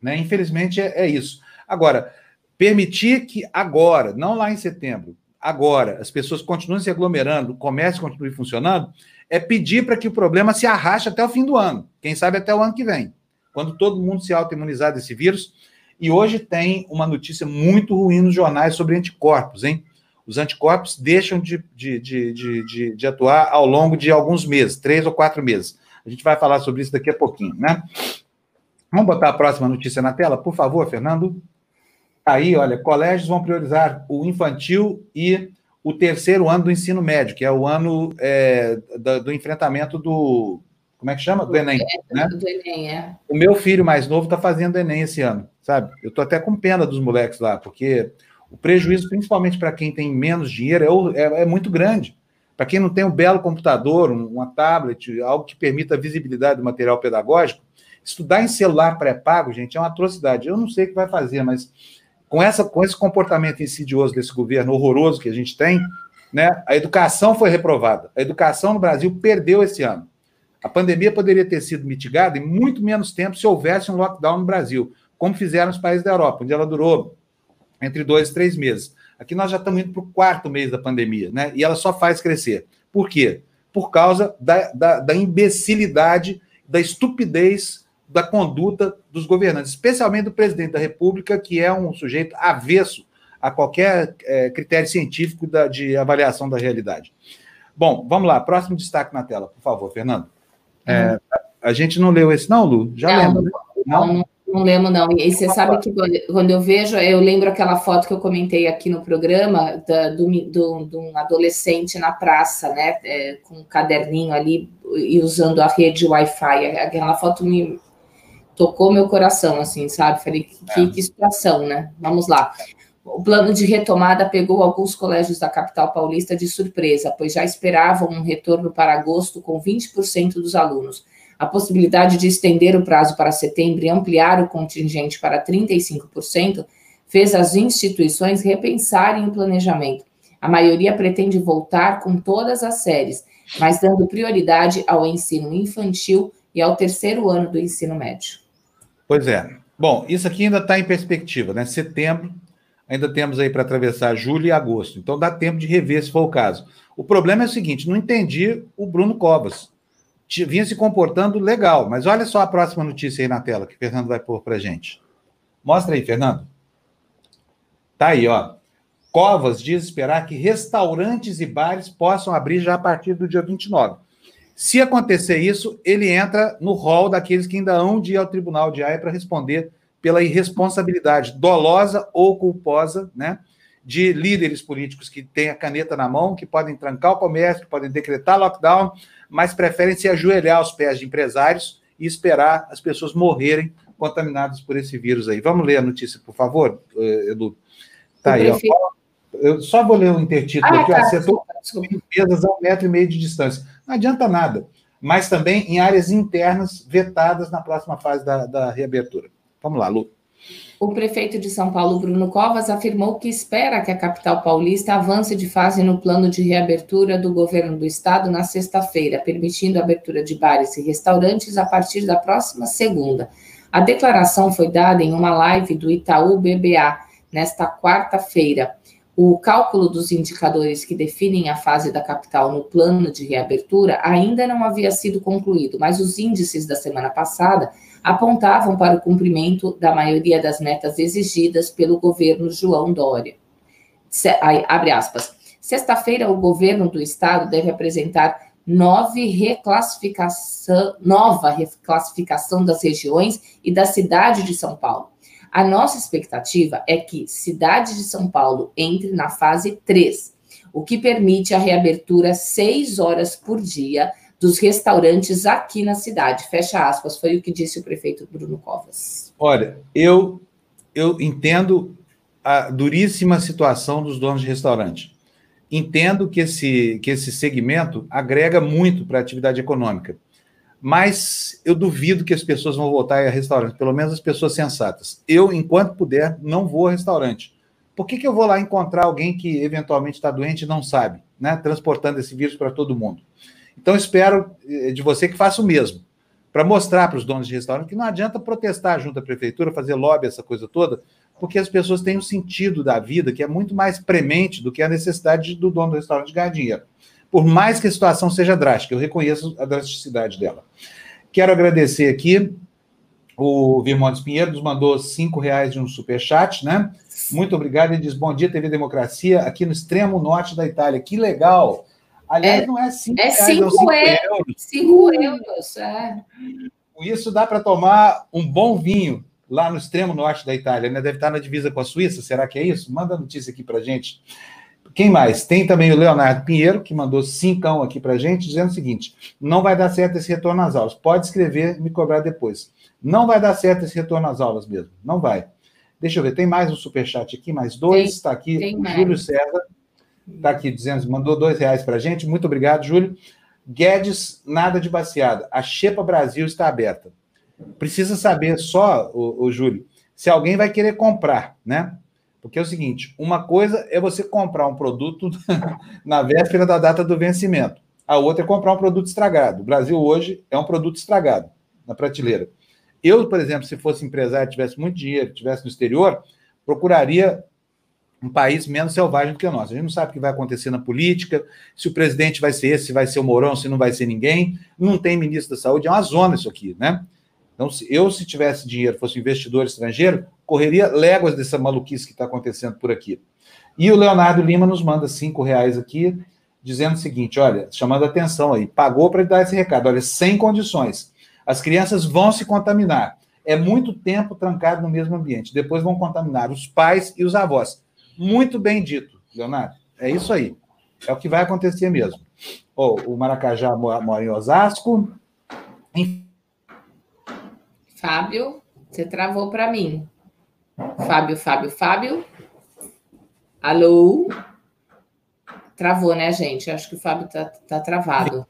Né? Infelizmente é, é isso. Agora, Permitir que agora, não lá em setembro, agora, as pessoas continuem se aglomerando, o comércio continue funcionando, é pedir para que o problema se arraste até o fim do ano, quem sabe até o ano que vem, quando todo mundo se autoimunizar desse vírus. E hoje tem uma notícia muito ruim nos jornais sobre anticorpos, hein? Os anticorpos deixam de, de, de, de, atuar ao longo de alguns meses, três ou quatro meses. A gente vai falar sobre isso daqui a pouquinho, né? Vamos botar a próxima notícia na tela, por favor, Fernando. Aí, olha, colégios vão priorizar o infantil e o terceiro ano do ensino médio, que é o ano é, do, do, enfrentamento do. Como é que chama? Do Enem. É, né? Do Enem, é. O meu filho mais novo está fazendo Enem esse ano, sabe? Eu estou até com pena dos moleques lá, porque o prejuízo, principalmente para quem tem menos dinheiro, é, é, é muito grande. Para quem não tem um belo computador, uma tablet, algo que permita a visibilidade do material pedagógico, estudar em celular pré-pago, gente, é uma atrocidade. Eu não sei o que vai fazer, mas com, essa, com esse comportamento insidioso desse governo horroroso que a gente tem, né, a educação foi reprovada. A educação no Brasil perdeu esse ano. A pandemia poderia ter sido mitigada em muito menos tempo se houvesse um lockdown no Brasil, como fizeram os países da Europa, onde ela durou entre dois e três meses. Aqui nós já estamos indo para o quarto mês da pandemia, né? E ela só faz crescer. Por quê? Por causa da, da, da imbecilidade, da estupidez da conduta dos governantes, especialmente do presidente da República, que é um sujeito avesso a qualquer é, critério científico da, de avaliação da realidade. Bom, vamos lá, próximo destaque na tela, por favor, Fernando. É, uhum. a, gente não leu esse, não, Lu? Já não, lembra? Né? Não, não, não lembro, não. E você sabe que quando eu vejo, eu lembro aquela foto que eu comentei aqui no programa da, do, do, de um adolescente na praça, né? É, com um caderninho ali e usando a rede Wi-Fi. Aquela foto me, tocou meu coração, assim, sabe? Falei, que, é. que situação, né? Vamos lá. O plano de retomada pegou alguns colégios da capital paulista de surpresa, pois já esperavam um retorno para agosto com 20% dos alunos. A possibilidade de estender o prazo para setembro e ampliar o contingente para 35% fez as instituições repensarem o planejamento. A maioria pretende voltar com todas as séries, mas dando prioridade ao ensino infantil e ao terceiro ano do ensino médio. Pois é. Bom, isso aqui ainda está em perspectiva, né? Setembro, ainda temos aí para atravessar julho e agosto. Então dá tempo de rever se for o caso. O problema é o seguinte: não entendi o Bruno Covas. Vinha se comportando legal, mas olha só a próxima notícia aí na tela que o Fernando vai pôr para gente. Mostra aí, Fernando. Tá aí, ó. Covas diz esperar que restaurantes e bares possam abrir já a partir do dia 29. Se acontecer isso, ele entra no rol daqueles que ainda hão de ir ao tribunal de Haia para responder pela irresponsabilidade dolosa ou culposa, né? De líderes políticos que têm a caneta na mão, que podem trancar o comércio, que podem decretar lockdown, mas preferem se ajoelhar aos pés de empresários e esperar as pessoas morrerem contaminadas por esse vírus aí. Vamos ler a notícia, por favor, eh, Edu. Tá aí, ó. Eu só vou ler o intertítulo ah, aqui, tá, ó. Setor limpezas a um metro e meio de distância. Não adianta nada. Mas também em áreas internas vetadas na próxima fase da, da reabertura. Vamos lá, Lu. O prefeito de São Paulo, Bruno Covas, afirmou que espera que a capital paulista avance de fase no plano de reabertura do governo do estado na sexta-feira, permitindo a abertura de bares e restaurantes a partir da próxima segunda. A declaração foi dada em uma live do Itaú BBA nesta quarta-feira. O cálculo dos indicadores que definem a fase da capital no plano de reabertura ainda não havia sido concluído, mas os índices da semana passada apontavam para o cumprimento da maioria das metas exigidas pelo governo João Dória. Se, aí, abre aspas. Sexta-feira, o governo do estado deve apresentar nove reclassificação, nova reclassificação das regiões e da cidade de São Paulo. A nossa expectativa é que cidade de São Paulo entre na fase 3, o que permite a reabertura seis horas por dia dos restaurantes aqui na cidade. Fecha aspas, foi o que disse o prefeito Bruno Covas. Olha, eu, eu entendo a duríssima situação dos donos de restaurante. Entendo que esse, que esse segmento agrega muito para a atividade econômica, mas eu duvido que as pessoas vão voltar a restaurante, pelo menos as pessoas sensatas. Eu, enquanto puder, não vou a restaurante. Por que, que eu vou lá encontrar alguém que eventualmente está doente e não sabe, né? Transportando esse vírus para todo mundo. Então, espero eh, de você que faça o mesmo, para mostrar para os donos de restaurante que não adianta protestar junto à prefeitura, fazer lobby, essa coisa toda, porque as pessoas têm um sentido da vida que é muito mais premente do que a necessidade do dono do restaurante ganhar dinheiro. Por mais que a situação seja drástica, eu reconheço a drasticidade dela. Quero agradecer aqui o Virmontes Pinheiro nos mandou cinco reais de um superchat, né? Muito obrigado. Ele diz: Bom dia, TV Democracia, aqui no extremo norte da Itália. Que legal! Aliás, é, não é cinco é reais, cinco, cinco euros. Cinco euros, é. Com isso dá para tomar um bom vinho lá no extremo norte da Itália, né? Deve estar na divisa com a Suíça, será que é isso? Manda a notícia aqui para gente. Quem mais? Tem também o Leonardo Pinheiro, que mandou cincão aqui para gente, dizendo o seguinte: não vai dar certo esse retorno às aulas. Pode escrever e me cobrar depois. Não vai dar certo esse retorno às aulas mesmo. Não vai. Deixa eu ver, tem mais um superchat aqui, mais dois. Está aqui o Júlio César. Está aqui dizendo, mandou dois reais para a gente. Muito obrigado, Júlio. Guedes, nada de baseada. A Xepa Brasil está aberta. Precisa saber só, o, o Júlio, se alguém vai querer comprar, né? Porque é o seguinte: uma coisa é você comprar um produto na véspera da data do vencimento, a outra é comprar um produto estragado. O Brasil hoje é um produto estragado na prateleira. Eu, por exemplo, se fosse empresário, tivesse muito dinheiro, tivesse no exterior, procuraria um país menos selvagem do que o nosso. A gente não sabe o que vai acontecer na política, se o presidente vai ser esse, se vai ser o Mourão, se não vai ser ninguém. Não tem ministro da Saúde, é uma zona isso aqui, né? Então, se eu, se tivesse dinheiro, fosse investidor estrangeiro, correria léguas dessa maluquice que está acontecendo por aqui. E o Leonardo Lima nos manda cinco reais aqui, dizendo o seguinte: olha, chamando atenção aí, pagou para dar esse recado, olha, sem condições. As crianças vão se contaminar. É muito tempo trancado no mesmo ambiente. Depois vão contaminar os pais e os avós. Muito bem dito, Leonardo. É isso aí. É o que vai acontecer mesmo. Oh, o Maracajá mora em Osasco. Fábio, você travou para mim. Fábio, Fábio, Fábio. Alô? Travou, né, gente? Acho que o Fábio tá, tá travado.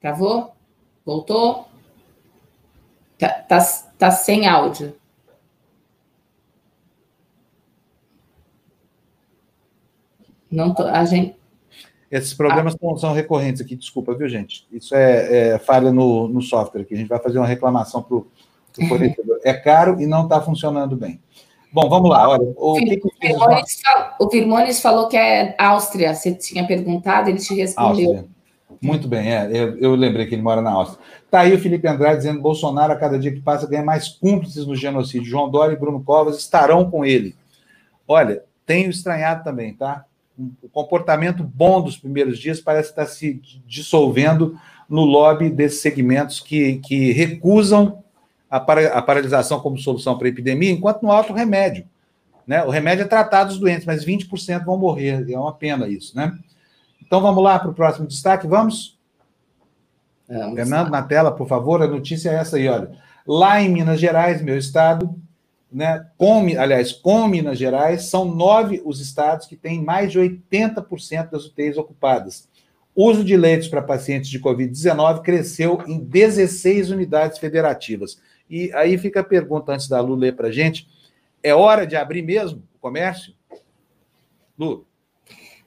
Travou? Voltou? Tá, tá, tá sem áudio. Não tô, a gente. Esses problemas ah. são recorrentes aqui, desculpa, viu, gente? Isso é, é falha no, no software aqui. A gente vai fazer uma reclamação para o. É caro e não está funcionando bem. Bom, vamos lá. Olha, o, que que Firmones, falou, o Firmones falou que é Áustria. Você tinha perguntado, ele te respondeu. Áustria. Muito bem, é, eu, eu, lembrei que ele mora na Áustria. Está aí o Felipe Andrade dizendo que Bolsonaro, a cada dia que passa, ganha mais cúmplices no genocídio. João Dória e Bruno Covas estarão com ele. Olha, tenho estranhado também, tá? O comportamento bom dos primeiros dias parece estar se dissolvendo no lobby desses segmentos que, que recusam a, para, a paralisação como solução para a epidemia, enquanto no alto remédio. Né? O remédio é tratar os doentes, mas 20% vão morrer. É uma pena isso, né? Então vamos lá para o próximo destaque, vamos? vamos Fernando, lá. na tela, por favor, a notícia é essa aí, olha. Lá em Minas Gerais, meu estado, né, com, aliás, com Minas Gerais, são nove os estados que têm mais de 80% das UTIs ocupadas. O uso de leitos para pacientes de Covid-19 cresceu em 16 unidades federativas. E aí fica a pergunta, antes da Lu ler para a gente, é hora de abrir mesmo o comércio? Lu?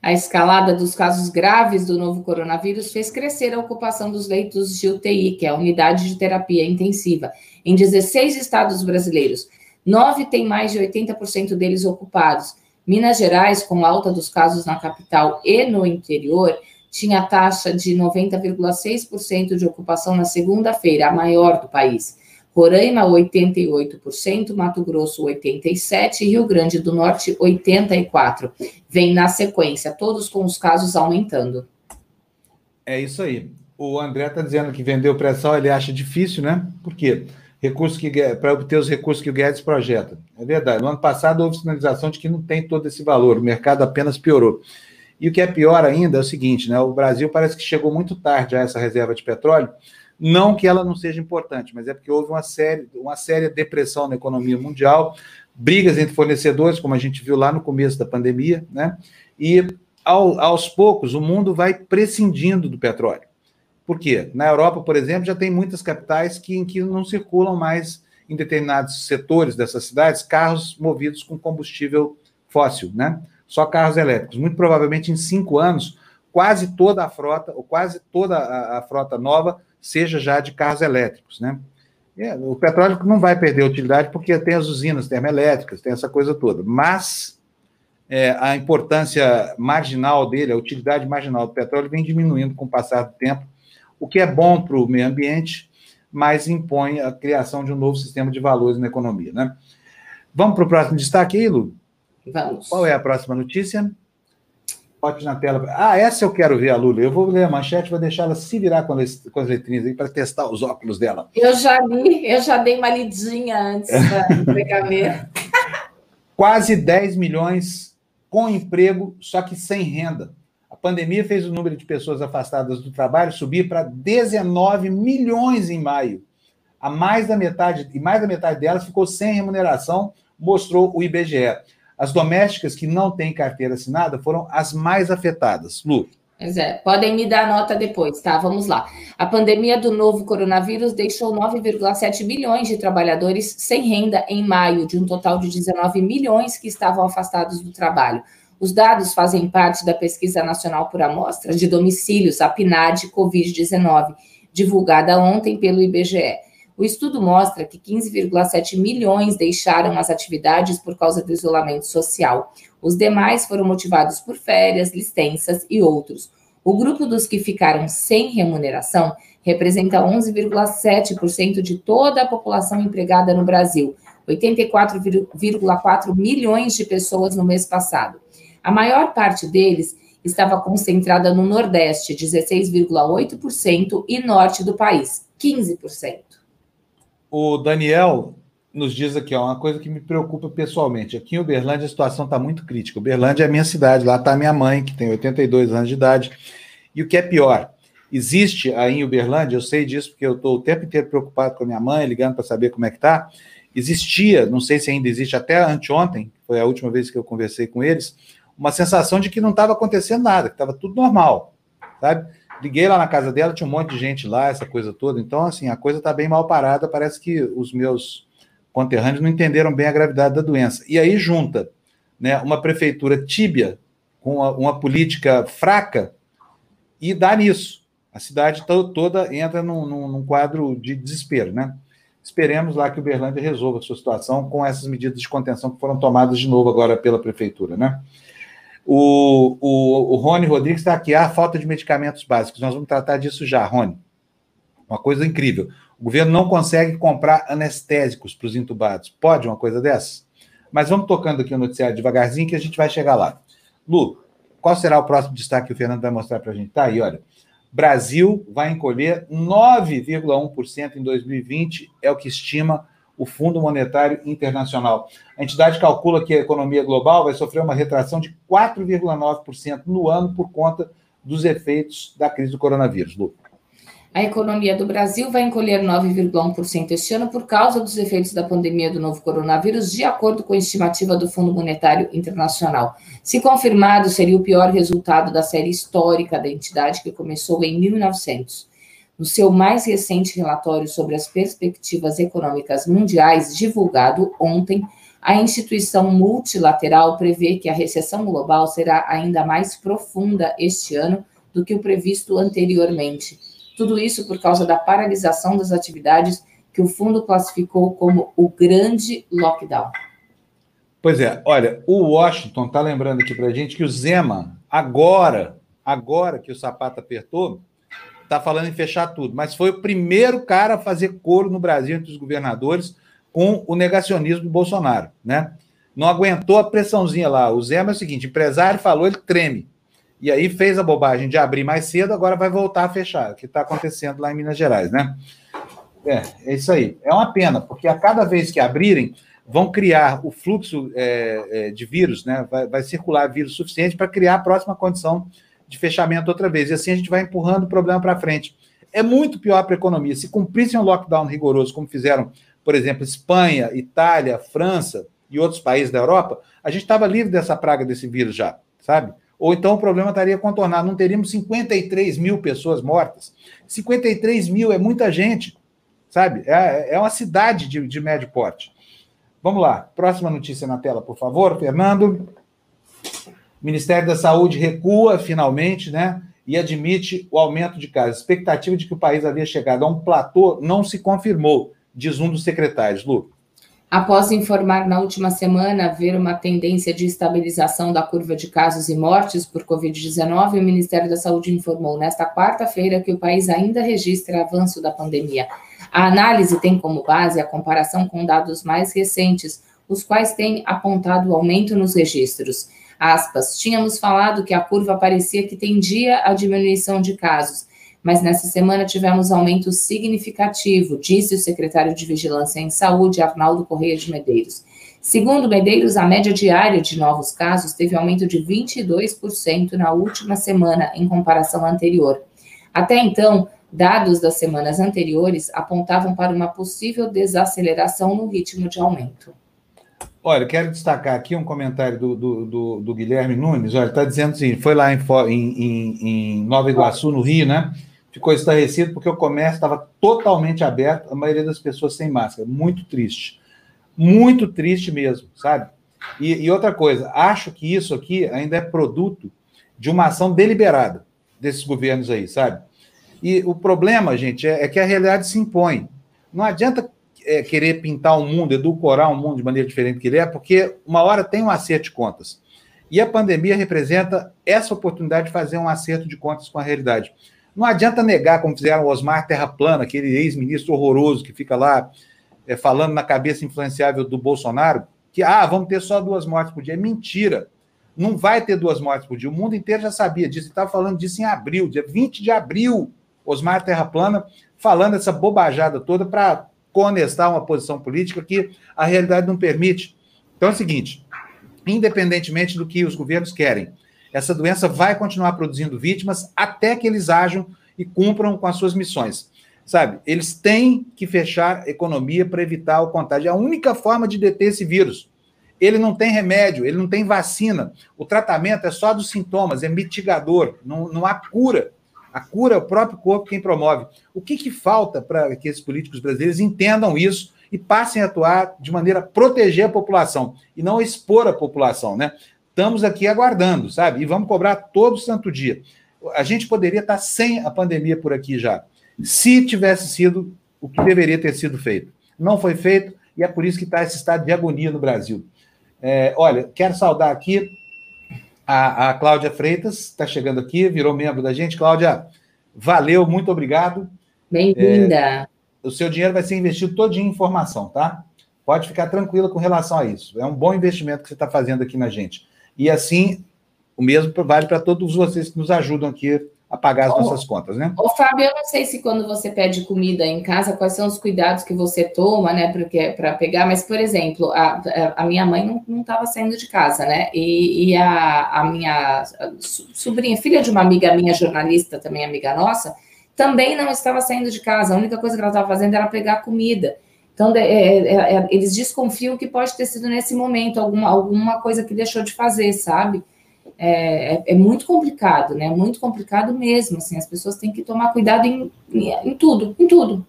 A escalada dos casos graves do novo coronavírus fez crescer a ocupação dos leitos de UTI, que é a unidade de terapia intensiva, em 16 estados brasileiros. Nove têm mais de 80% deles ocupados. Minas Gerais, com alta dos casos na capital e no interior, tinha taxa de 90,6% de ocupação na segunda-feira, a maior do país. Roraima, 88%, Mato Grosso, 87%, Rio Grande do Norte, 84%. Vem na sequência, todos com os casos aumentando. É isso aí. O André está dizendo que vender o pré-sal ele acha difícil, né? Por quê? Que para obter os recursos que o Guedes projeta. É verdade. No ano passado houve sinalização de que não tem todo esse valor, o mercado apenas piorou. E o que é pior ainda é o seguinte, né? O Brasil parece que chegou muito tarde a essa reserva de petróleo. Não que ela não seja importante, mas é porque houve uma série, uma séria depressão na economia mundial, brigas entre fornecedores, como a gente viu lá no começo da pandemia, né? E ao, aos poucos o mundo vai prescindindo do petróleo. Por quê? Na Europa, por exemplo, já tem muitas capitais que, em que não circulam mais em determinados setores dessas cidades carros movidos com combustível fóssil, né? Só carros elétricos. Muito provavelmente em cinco anos, quase toda a frota, ou quase toda a, a frota nova, seja já de carros elétricos, né? É, o petróleo não vai perder utilidade porque tem as usinas termoelétricas, tem essa coisa toda. Mas é, a importância marginal dele, a utilidade marginal do petróleo vem diminuindo com o passar do tempo, o que é bom para o meio ambiente, mas impõe a criação de um novo sistema de valores na economia. Né? Vamos para o próximo destaque aí, Lu? Vamos. Qual é a próxima notícia? Bote na tela. Ah, essa eu quero ver a Lula. Eu vou ler a manchete, vou deixar ela se virar com as, com as letrinhas aí para testar os óculos dela. Eu já li, eu já dei uma lidinha antes para pegar ver. Quase 10 milhões com emprego, só que sem renda. A pandemia fez o número de pessoas afastadas do trabalho subir para 19 milhões em maio. A mais da metade, e mais da metade delas ficou sem remuneração, mostrou o IBGE. As domésticas que não têm carteira assinada foram as mais afetadas. Lu. Pois é, podem me dar nota depois, tá? Vamos lá. A pandemia do novo coronavírus deixou 9,7 milhões de trabalhadores sem renda em maio, de um total de 19 milhões que estavam afastados do trabalho. Os dados fazem parte da Pesquisa Nacional por Amostras de Domicílios, a PNAD Covid-19, divulgada ontem pelo IBGE. O estudo mostra que 15,7 milhões deixaram as atividades por causa do isolamento social. Os demais foram motivados por férias, licenças e outros. O grupo dos que ficaram sem remuneração representa 11,7% de toda a população empregada no Brasil, 84,4 milhões de pessoas no mês passado. A maior parte deles estava concentrada no Nordeste, 16,8%, e Norte do país, 15% o Daniel nos diz aqui, ó, uma coisa que me preocupa pessoalmente. Aqui em Uberlândia a situação está muito crítica. Uberlândia é a minha cidade, lá está minha mãe, que tem 82 anos de idade. E o que é pior, existe aí em Uberlândia, eu sei disso porque eu estou o tempo inteiro preocupado com a minha mãe, ligando para saber como é que está. Existia, não sei se ainda existe, até anteontem, foi a última vez que eu conversei com eles, uma sensação de que não estava acontecendo nada, que estava tudo normal, sabe? Liguei lá na casa dela, tinha um monte de gente lá, essa coisa toda. Então, assim, a coisa está bem mal parada. Parece que os meus conterrâneos não entenderam bem a gravidade da doença. E aí junta né, uma prefeitura tíbia com uma, uma política fraca e dá nisso. A cidade toda entra num, num, num, quadro de desespero, né? Esperemos lá que o Berlândia resolva a sua situação com essas medidas de contenção que foram tomadas de novo agora pela prefeitura, né? O, o, o Rony Rodrigues está aqui. Ah, falta de medicamentos básicos. Nós vamos tratar disso já, Rony. Uma coisa incrível. O governo não consegue comprar anestésicos para os entubados. Pode uma coisa dessa? Mas vamos tocando aqui o noticiário devagarzinho que a gente vai chegar lá. Lu, qual será o próximo destaque que o Fernando vai mostrar para a gente? Tá aí, olha. Brasil vai encolher 9,1% em 2020, é o que estima o Fundo Monetário Internacional. A entidade calcula que a economia global vai sofrer uma retração de 4,9% no ano por conta dos efeitos da crise do coronavírus. Lu. A economia do Brasil vai encolher 9,1% este ano por causa dos efeitos da pandemia do novo coronavírus, de acordo com a estimativa do Fundo Monetário Internacional. Se confirmado, seria o pior resultado da série histórica da entidade, que começou em 1900. No seu mais recente relatório sobre as perspectivas econômicas mundiais, divulgado ontem, a instituição multilateral prevê que a recessão global será ainda mais profunda este ano do que o previsto anteriormente. Tudo isso por causa da paralisação das atividades que o fundo classificou como o grande lockdown. Pois é, olha, o Washington está lembrando aqui para a gente que o Zema, agora, agora que o sapato apertou, está falando em fechar tudo, mas foi o primeiro cara a fazer coro no Brasil entre os governadores com o negacionismo do Bolsonaro, né? Não aguentou a pressãozinha lá. O Zema é o seguinte: empresário falou, ele treme. E aí fez a bobagem de abrir mais cedo, agora vai voltar a fechar, o que está acontecendo lá em Minas Gerais, né? É, é isso aí. É uma pena, porque a cada vez que abrirem, vão criar o fluxo é, é, de vírus, né? Vai, vai circular vírus suficiente para criar a próxima condição de fechamento outra vez. E assim a gente vai empurrando o problema para frente. É muito pior para a economia. Se cumprissem um lockdown rigoroso, como fizeram, por exemplo, Espanha, Itália, França e outros países da Europa, a gente estava livre dessa praga desse vírus já, sabe? Ou então o problema estaria contornado, não teríamos 53 mil pessoas mortas. 53 mil é muita gente, sabe? É, é uma cidade de, de médio porte. Vamos lá, próxima notícia na tela, por favor, Fernando. O Ministério da Saúde recua finalmente, né? E admite o aumento de casos. A expectativa de que o país havia chegado a um platô não se confirmou, diz um dos secretários. Lu. Após informar na última semana haver uma tendência de estabilização da curva de casos e mortes por Covid-19, o Ministério da Saúde informou nesta quarta-feira que o país ainda registra avanço da pandemia. A análise tem como base a comparação com dados mais recentes, os quais têm apontado aumento nos registros. Aspas, tínhamos falado que a curva parecia que tendia à diminuição de casos, mas nessa semana tivemos aumento significativo, disse o secretário de Vigilância em Saúde, Arnaldo Correia de Medeiros. Segundo Medeiros, a média diária de novos casos teve aumento de 22% na última semana em comparação à anterior. Até então, dados das semanas anteriores apontavam para uma possível desaceleração no ritmo de aumento. Olha, quero destacar aqui um comentário do, do, do, do Guilherme Nunes. Olha, está dizendo assim: foi lá em, em, em Nova Iguaçu, no Rio, né? ficou estarrecido porque o comércio estava totalmente aberto, a maioria das pessoas sem máscara. Muito triste. Muito triste mesmo, sabe? E, e, outra coisa, acho que isso aqui ainda é produto de uma ação deliberada desses governos aí, sabe? E o problema, gente, é, é que a realidade se impõe. Não adianta é, querer pintar o um mundo, edulcorar o um mundo de maneira diferente do que ele é, porque uma hora tem um acerto de contas. E a pandemia representa essa oportunidade de fazer um acerto de contas com a realidade. Não adianta negar, como fizeram o Osmar Terra Plana, aquele ex-ministro horroroso que fica lá é, falando na cabeça influenciável do Bolsonaro, que ah, vamos ter só duas mortes por dia. É mentira. Não vai ter duas mortes por dia. O mundo inteiro já sabia disso. Estava falando disso em abril, dia 20 de abril. Osmar Terra Plana falando essa bobajada toda para conestar uma posição política que a realidade não permite. Então é o seguinte: independentemente do que os governos querem, essa doença vai continuar produzindo vítimas até que eles ajam e cumpram com as suas missões. Sabe? Eles têm que fechar a economia para evitar o contágio. É a única forma de deter esse vírus. Ele não tem remédio, ele não tem vacina. O tratamento é só dos sintomas, é mitigador, não, não há cura. A cura é o próprio corpo quem promove. O que, que falta para que esses políticos brasileiros entendam isso e passem a atuar de maneira a proteger a população e não expor a população, né? estamos aqui aguardando, sabe? E vamos cobrar todo santo dia. A gente poderia estar sem a pandemia por aqui já, se tivesse sido o que deveria ter sido feito. Não foi feito e é por isso que está esse estado de agonia no Brasil. É, olha, quero saudar aqui a, a Cláudia Freitas, está chegando aqui, virou membro da gente. Cláudia, valeu, muito obrigado. Bem-vinda. É, o seu dinheiro vai ser investido todinho em informação, tá? Pode ficar tranquila com relação a isso. É um bom investimento que você está fazendo aqui na gente. E assim, o mesmo vale para todos vocês que nos ajudam aqui a pagar as ô, nossas contas, né? Ô, Fábio, eu não sei se quando você pede comida em casa, quais são os cuidados que você toma, né, para pegar, mas, por exemplo, a, a minha mãe não estava saindo de casa, né? E, e a, a minha sobrinha, filha de uma amiga minha, jornalista, também amiga nossa, também não estava saindo de casa. A única coisa que ela estava fazendo era pegar comida. Então, é, é, é, eles desconfiam que pode ter sido nesse momento alguma, alguma coisa que deixou de fazer, sabe? É, é, é, muito complicado, né? Muito complicado mesmo. Assim, as pessoas têm que tomar cuidado em, em, tudo, em tudo.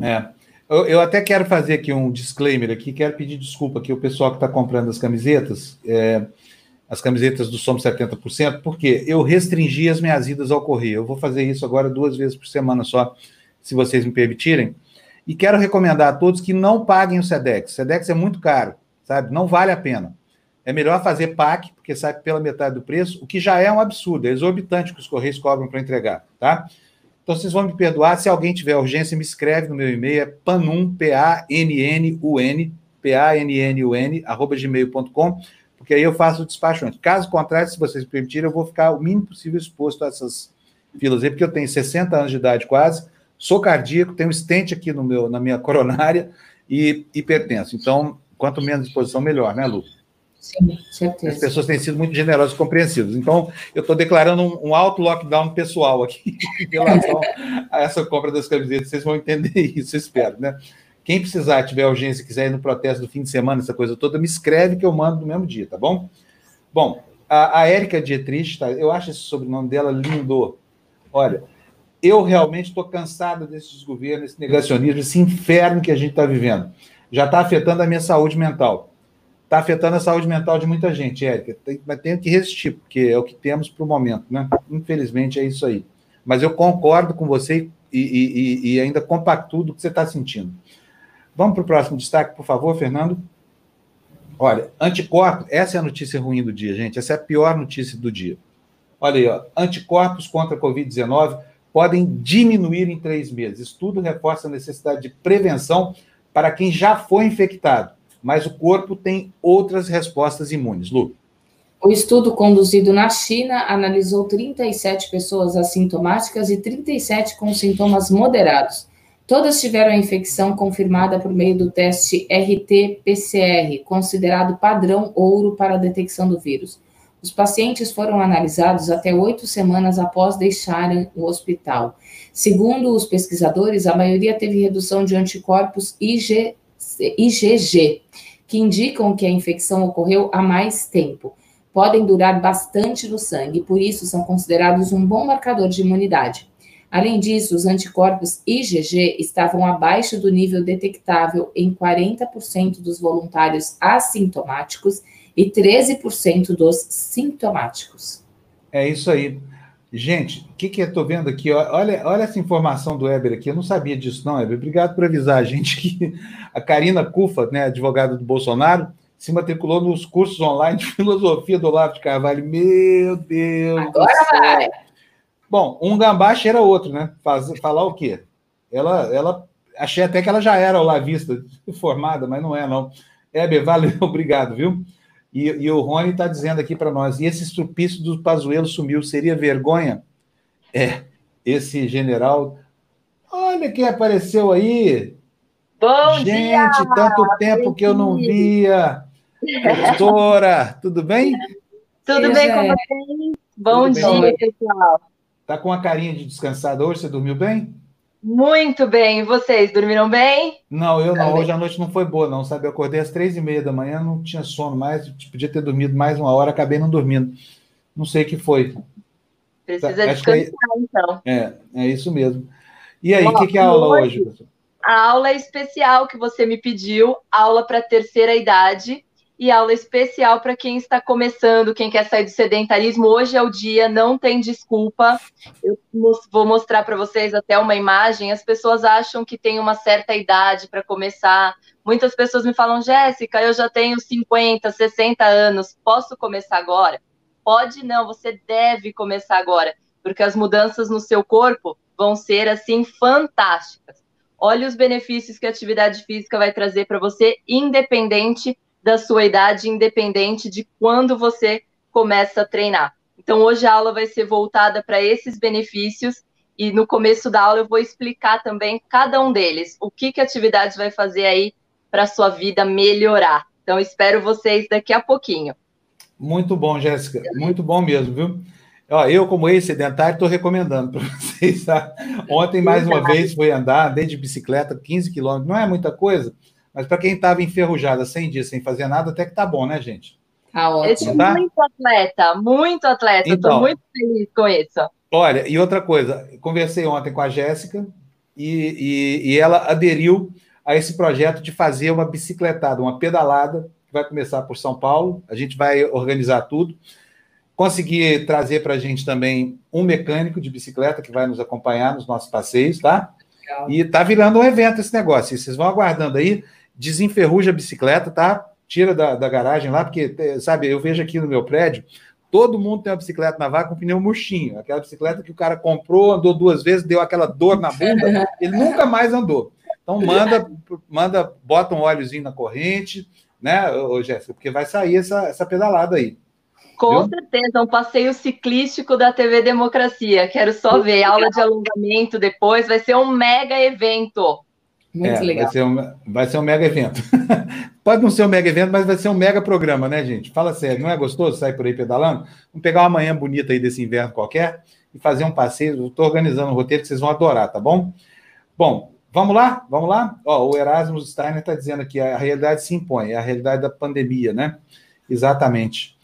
É. Eu, eu, até quero fazer aqui um disclaimer aqui, quero pedir desculpa aqui o pessoal que está comprando as camisetas, é, as camisetas do Somos 70%, porque eu restringi as minhas idas ao correio. Eu vou fazer isso agora duas vezes por semana só, se vocês me permitirem. E quero recomendar a todos que não paguem o SEDEX. O SEDEX é muito caro, sabe? Não vale a pena. É melhor fazer PAC, porque sai pela metade do preço, o que já é um absurdo, é exorbitante que os Correios cobram para entregar, tá? Então vocês vão me perdoar, se alguém tiver urgência, me escreve no meu e-mail, é panum, P-A-N-N-U-N, P-A-N-N-U-N, arroba gmail.com, porque aí eu faço o despacho antes. Caso contrário, se vocês permitirem, eu vou ficar o mínimo possível exposto a essas filas aí, porque eu tenho 60 anos de idade quase, sou cardíaco, tenho um stent aqui no meu, na minha coronária e hipertenso. Então, quanto menos exposição, melhor, né, Lu? Certeza. As pessoas têm sido muito generosas e compreensivas. Então, eu estou declarando um, um alto lockdown pessoal aqui em relação a essa compra das camisetas. Vocês vão entender isso, espero, né? Quem precisar, tiver urgência, quiser ir no protesto do fim de semana, essa coisa toda, me escreve que eu mando no mesmo dia, tá bom? Bom, a, a Érica Dietrich, tá, eu acho esse sobrenome dela lindo. Olha, eu realmente estou cansado desses governos, esse negacionismo, esse inferno que a gente está vivendo. Já está afetando a minha saúde mental está afetando a saúde mental de muita gente, Érica. Mas tenho que resistir, porque é o que temos para o momento, né? Infelizmente é isso aí. Mas eu concordo com você e, e, e ainda compacto do que você está sentindo. Vamos para o próximo destaque, por favor, Fernando. Olha, anticorpos, essa é a notícia ruim do dia, gente. Essa é a pior notícia do dia. Olha aí, ó, anticorpos contra a Covid-19 podem diminuir em três meses. Estudo reforça a necessidade de prevenção para quem já foi infectado mas o corpo tem outras respostas imunes. Lu. O estudo conduzido na China analisou 37 pessoas assintomáticas e 37 com sintomas moderados. Todas tiveram a infecção confirmada por meio do teste RT-PCR, considerado padrão ouro para a detecção do vírus. Os pacientes foram analisados até oito semanas após deixarem o hospital. Segundo os pesquisadores, a maioria teve redução de anticorpos IG, IgG, que indicam que a infecção ocorreu há mais tempo. Podem durar bastante no sangue, por isso são considerados um bom marcador de imunidade. Além disso, os anticorpos IgG estavam abaixo do nível detectável em 40% dos voluntários assintomáticos e 13% dos sintomáticos. É isso aí. Gente, o que, que eu estou vendo aqui? Olha, olha essa informação do Weber aqui. Eu não sabia disso, não, Weber. Obrigado por avisar a gente que a Karina Cufa, né, advogada do Bolsonaro, se matriculou nos cursos online de filosofia do Olavo de Carvalho. Meu Deus! Agora vai! Bom, um gambá cheira outro, né? Faz, falar o quê? Ela, ela, achei até que ela já era olavista formada, mas não é, não. Weber, valeu, obrigado, viu? E, e o Rony está dizendo aqui para nós: e esse estrupício do Pazuello sumiu, seria vergonha? É, esse general. Olha quem apareceu aí! Bom Gente, dia! tanto tempo que eu não via! Doutora, tudo bem? Tudo bem com vocês? Bom Tudo dia, bem? pessoal. Tá com a carinha de descansado hoje? Você dormiu bem? Muito bem. E vocês, dormiram bem? Não, eu não. Também. Hoje a noite não foi boa, não, sabe? Eu acordei às três e meia da manhã, não tinha sono mais, podia ter dormido mais uma hora, acabei não dormindo. Não sei o que foi. Precisa acho descansar, então. É, é isso mesmo. E aí, o que, que é a aula hoje- hoje? A aula especial que você me pediu, aula para terceira idade e aula especial para quem está começando, quem quer sair do sedentarismo. Hoje é o dia, não tem desculpa. Eu vou mostrar para vocês até uma imagem. As pessoas acham que tem uma certa idade para começar. Muitas pessoas me falam, Jéssica, eu já tenho 50, 60 anos, posso começar agora? Pode não, você deve começar agora, porque as mudanças no seu corpo vão ser assim fantásticas. Olha os benefícios que a atividade física vai trazer para você, independente da sua idade, independente de quando você começa a treinar. Então, hoje a aula vai ser voltada para esses benefícios e no começo da aula eu vou explicar também cada um deles, o que, que a atividade vai fazer aí para a sua vida melhorar. Então, espero vocês daqui a pouquinho. Muito bom, Jéssica. Muito bom mesmo, viu? Ó, eu, como ex-sedentário, estou recomendando para vocês. Tá? Ontem, mais uma vez, fui andar, andei de bicicleta 15 quilômetros. Não é muita coisa, mas para quem estava enferrujado 100 dias sem fazer nada, até que tá bom, né, gente? Tá Eu ótimo. sou Tá? muito atleta, muito atleta. Então. Estou muito feliz com isso. Olha, e outra coisa, conversei ontem com a Jéssica e, e- e ela aderiu a esse projeto de fazer uma bicicletada, uma pedalada, que vai começar por São Paulo. A gente vai organizar tudo. Consegui trazer para a gente também um mecânico de bicicleta que vai nos acompanhar nos nossos passeios, tá? Legal. E tá virando um evento esse negócio. E vocês vão aguardando aí, desenferruja a bicicleta, tá? Tira da, da garagem lá, porque, eh, sabe, eu vejo aqui no meu prédio, todo mundo tem uma bicicleta na vaca com pneu murchinho. Aquela bicicleta que o cara comprou, andou duas vezes, deu aquela dor na bunda, ele nunca mais andou. Então manda, manda, bota um óleozinho na corrente, né, ô, Jéssica? Porque vai sair essa, essa pedalada aí. Com Viu? certeza, um passeio ciclístico da TV Democracia. Quero só ver aula de alongamento depois, vai ser um mega evento. Muito é, legal. Vai ser, um, vai ser um mega evento. Pode não ser um mega evento, mas vai ser um mega programa, né, gente? Fala sério, não é gostoso sair por aí pedalando? Vamos pegar uma manhã bonita aí desse inverno qualquer e fazer um passeio. Estou organizando um roteiro que vocês vão adorar, tá bom? Bom, vamos lá? Vamos lá? Ó, o Erasmus Steiner está dizendo aqui, a realidade se impõe, é a realidade da pandemia, né? Exatamente.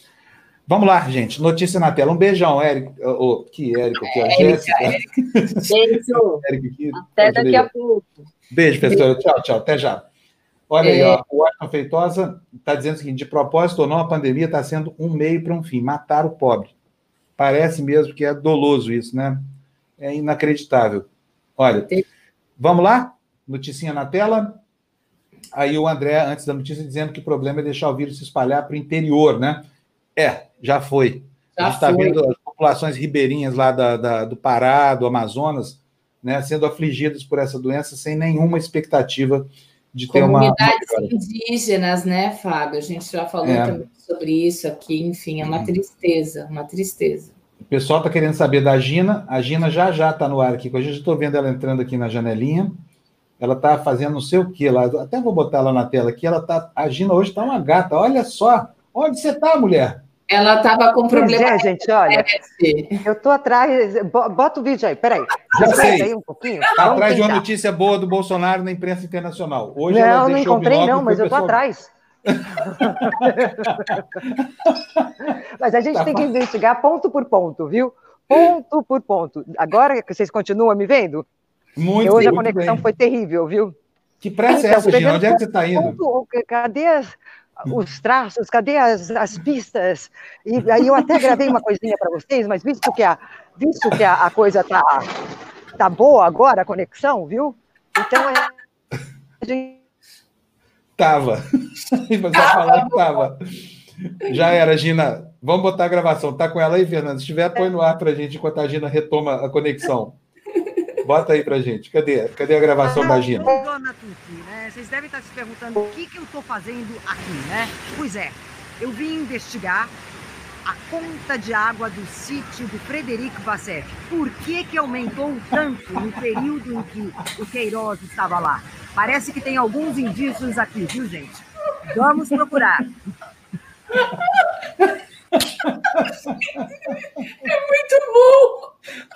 Vamos lá, gente. Notícia na tela. Um beijão, Érico. Oh, que Érico aqui, a Jéssica. Beijo. aqui. Até daqui a pouco. Beijo, professora. Tchau, tchau. Até já. Olha é... aí, ó. O Washington Feitosa está dizendo o seguinte: de propósito ou não, a pandemia está sendo um meio para um fim matar o pobre. Parece mesmo que é doloso isso, né? É inacreditável. Olha, vamos lá? Noticinha na tela. Aí o André, antes da notícia, dizendo que o problema é deixar o vírus se espalhar para o interior, né? É, já foi. Já a gente está vendo as populações ribeirinhas lá da, da, do Pará, do Amazonas, né, sendo afligidas por essa doença sem nenhuma expectativa de ter uma. Comunidades indígenas, né, Fábio? A gente já falou é. também sobre isso aqui, enfim, é uma uhum. tristeza, uma tristeza. O pessoal está querendo saber da Gina. A Gina já já está no ar aqui com a gente. Estou vendo ela entrando aqui na janelinha. Ela está fazendo não sei o que lá. Até vou botar ela na tela aqui. Ela tá. A Gina hoje está uma gata. Olha só. Onde você está, mulher? Ela estava com problema. É, gente, olha. Eu estou atrás. Bota o vídeo aí, peraí. Já sei. Aí um pouquinho. Tá atrás de uma notícia boa do Bolsonaro na imprensa internacional. Hoje não, não encontrei, não, mas eu estou atrás. mas a gente tá tem que investigar ponto por ponto, viu? Ponto por ponto. Agora que vocês continuam me vendo? Muito Hoje a conexão bem. foi terrível, viu? Que pressa é então, é essa, Gina? Onde é que você está indo? Ponto, cadê as os traços, cadê as, as pistas? E aí eu até gravei uma coisinha para vocês, mas visto que a, visto que a, a coisa tá, tá boa agora, a conexão, viu? Então é. A. Tava. Vai falar que tava. Já era, Gina. Vamos botar a gravação. Tá com ela aí, Fernando? Se tiver, põe no ar para a gente enquanto a Gina retoma a conexão. Bota aí pra gente. Cadê? Cadê a gravação da Gina? Dona Tuti, né? Vocês devem estar se perguntando o que, que eu estou fazendo aqui, né? Pois é, eu vim investigar a conta de água do sítio do Frederico Vassef. Por que, que aumentou tanto no período em que o Queiroz estava lá? Parece que tem alguns indícios aqui, viu, gente? Vamos procurar. É muito bom!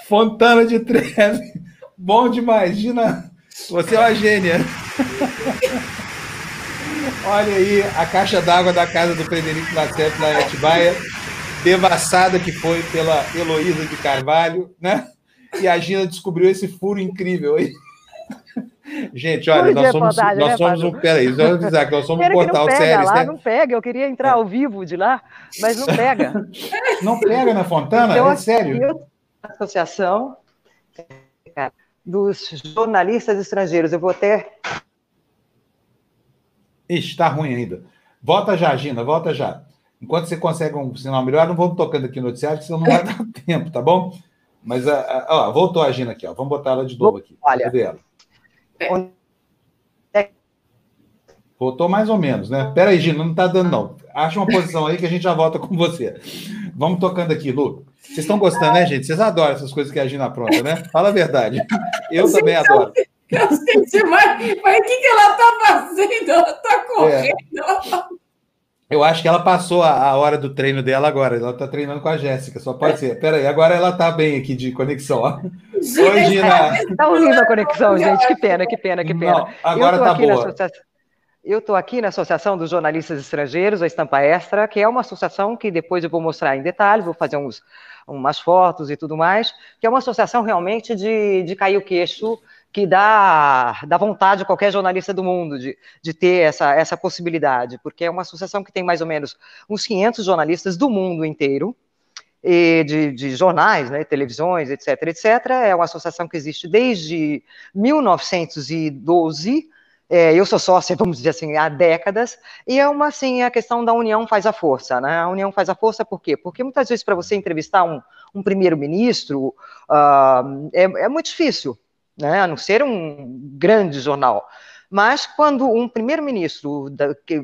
Fontana de Treve. Bom demais, Gina. Você é uma gênia. Olha aí a caixa d'água da casa do Frederico Lacerda da Atibaia, devassada que foi pela Heloísa de Carvalho, né? E a Gina descobriu esse furo incrível aí. Gente, olha, nós somos, nós né, somos um. Peraí, deixa eu avisar que nós somos um portal sério. Lá, né? Não pega, eu queria entrar é. ao vivo de lá, mas não pega. Não pega na Fontana? Então, é sério? Eu, associação, dos jornalistas estrangeiros. Eu vou até. Está ruim ainda. Volta já, Gina, volta já. Enquanto você consegue um sinal melhor, não vamos tocando aqui no noticiário, senão não vai dar tempo, tá bom? Mas, a, a, ó, voltou a Gina aqui, ó. Vamos botar ela de novo aqui. Olha. Cadê ela? Voltou mais ou menos, né? Pera aí, Gina, não tá dando, não. Acha uma posição aí que a gente já volta com você. Vamos tocando aqui, Lu. Vocês estão gostando, né, gente? Vocês adoram essas coisas que a Gina apronta, né? Fala a verdade. Eu também adoro. Eu sei, mas, mas o que, que ela está fazendo? Ela está correndo. É. Eu acho que ela passou a, a, hora do treino dela agora. Ela está treinando com a Jéssica, só pode ser. Peraí, agora ela está bem aqui de conexão. Ó. Oi, Gina. Está horrível a conexão, gente. Que pena, que pena, que pena. Não, agora está boa. Eu estou aqui na Associação dos Jornalistas Estrangeiros, a Estampa Extra, que é uma associação que depois eu vou mostrar em detalhes, vou fazer uns, umas fotos e tudo mais, que é uma associação realmente de, de cair o queixo, que dá, dá vontade a qualquer jornalista do mundo de, de ter essa, essa possibilidade, porque é uma associação que tem mais ou menos uns 500 jornalistas do mundo inteiro, de, de, jornais, né, televisões, etc., etc. É uma associação que existe desde 1912, é, eu sou sócia, vamos dizer assim, há décadas, e é uma, assim, a questão da união faz a força, né? A união faz a força por quê? Porque muitas vezes para você entrevistar um, um primeiro-ministro uh, é, é, muito difícil, né? A não ser um grande jornal. Mas quando um primeiro-ministro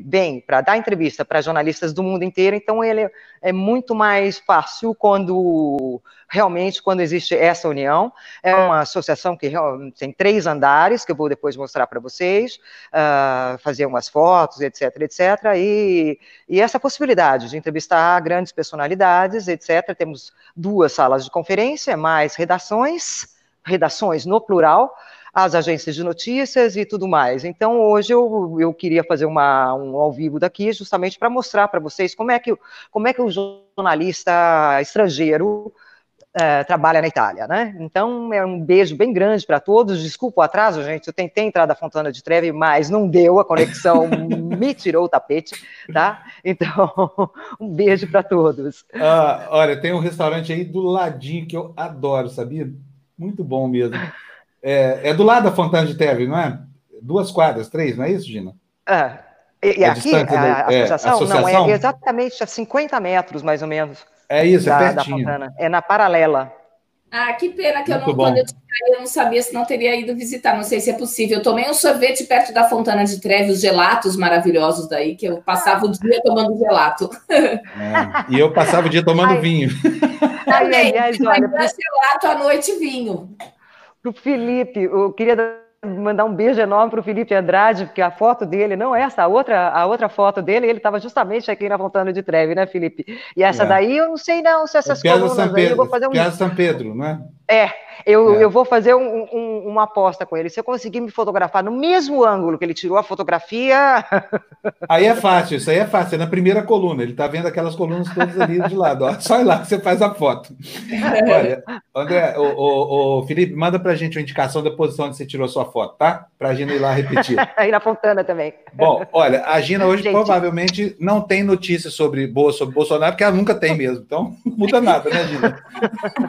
vem para dar entrevista para jornalistas do mundo inteiro, então ele é muito mais fácil quando realmente quando existe essa união. É uma associação que tem três andares, que eu vou depois mostrar para vocês, uh, fazer umas fotos, etc, etc. E, e essa possibilidade de entrevistar grandes personalidades, etc. Temos duas salas de conferência, mais redações, redações no plural, as agências de notícias e tudo mais. Então, hoje eu, eu queria fazer uma, um ao vivo daqui, justamente para mostrar para vocês como é, que, como é que o jornalista estrangeiro é, trabalha na Itália, né? Então, é um beijo bem grande para todos. Desculpa o atraso, gente. Eu tentei entrar da Fontana de Trevi, mas não deu, a conexão me tirou o tapete, tá? Então, um beijo para todos. Ah, olha, tem um restaurante aí do ladinho que eu adoro, sabia? Muito bom mesmo. É, é do lado da Fontana de Trevi, não é? Duas quadras, três, não é isso, Gina? É. E, e é aqui, a, a, associação? É, associação? Não, é exatamente a 50 metros, mais ou menos. É isso, é da, é pertinho. É na paralela. Ah, que pena que Muito eu não, bom. quando eu, eu não sabia se não teria ido visitar, não sei se é possível. Eu tomei um sorvete perto da Fontana de Trevi, os gelatos maravilhosos daí, que eu passava o dia tomando gelato. É, e eu passava o dia tomando ai, vinho. Ai, ai, ai, olha, gelato à noite vinho para o Felipe, eu queria mandar um beijo enorme para o Felipe Andrade, porque a foto dele, não essa, a outra, a outra foto dele, ele estava justamente aqui na Fontana de Treve, né, Felipe? E essa é. daí eu não sei não se essas é colunas São Pedro, aí, eu vou fazer um... Piazza São Pedro, não é? É, eu, é. eu vou fazer um, um, uma aposta com ele. Se eu conseguir me fotografar no mesmo ângulo que ele tirou a fotografia. Aí é fácil, isso aí é fácil. É na primeira coluna. Ele está vendo aquelas colunas todas ali de lado. Ó. Só ir lá que você faz a foto. Olha, André, o, o, o Felipe, manda para a gente uma indicação da posição onde você tirou a sua foto, tá? Para a Gina ir lá repetir. aí na Fontana também. Bom, olha, a Gina hoje gente. provavelmente não tem notícias sobre, sobre Bolsonaro, porque ela nunca tem mesmo. Então, não muda nada, né, Gina?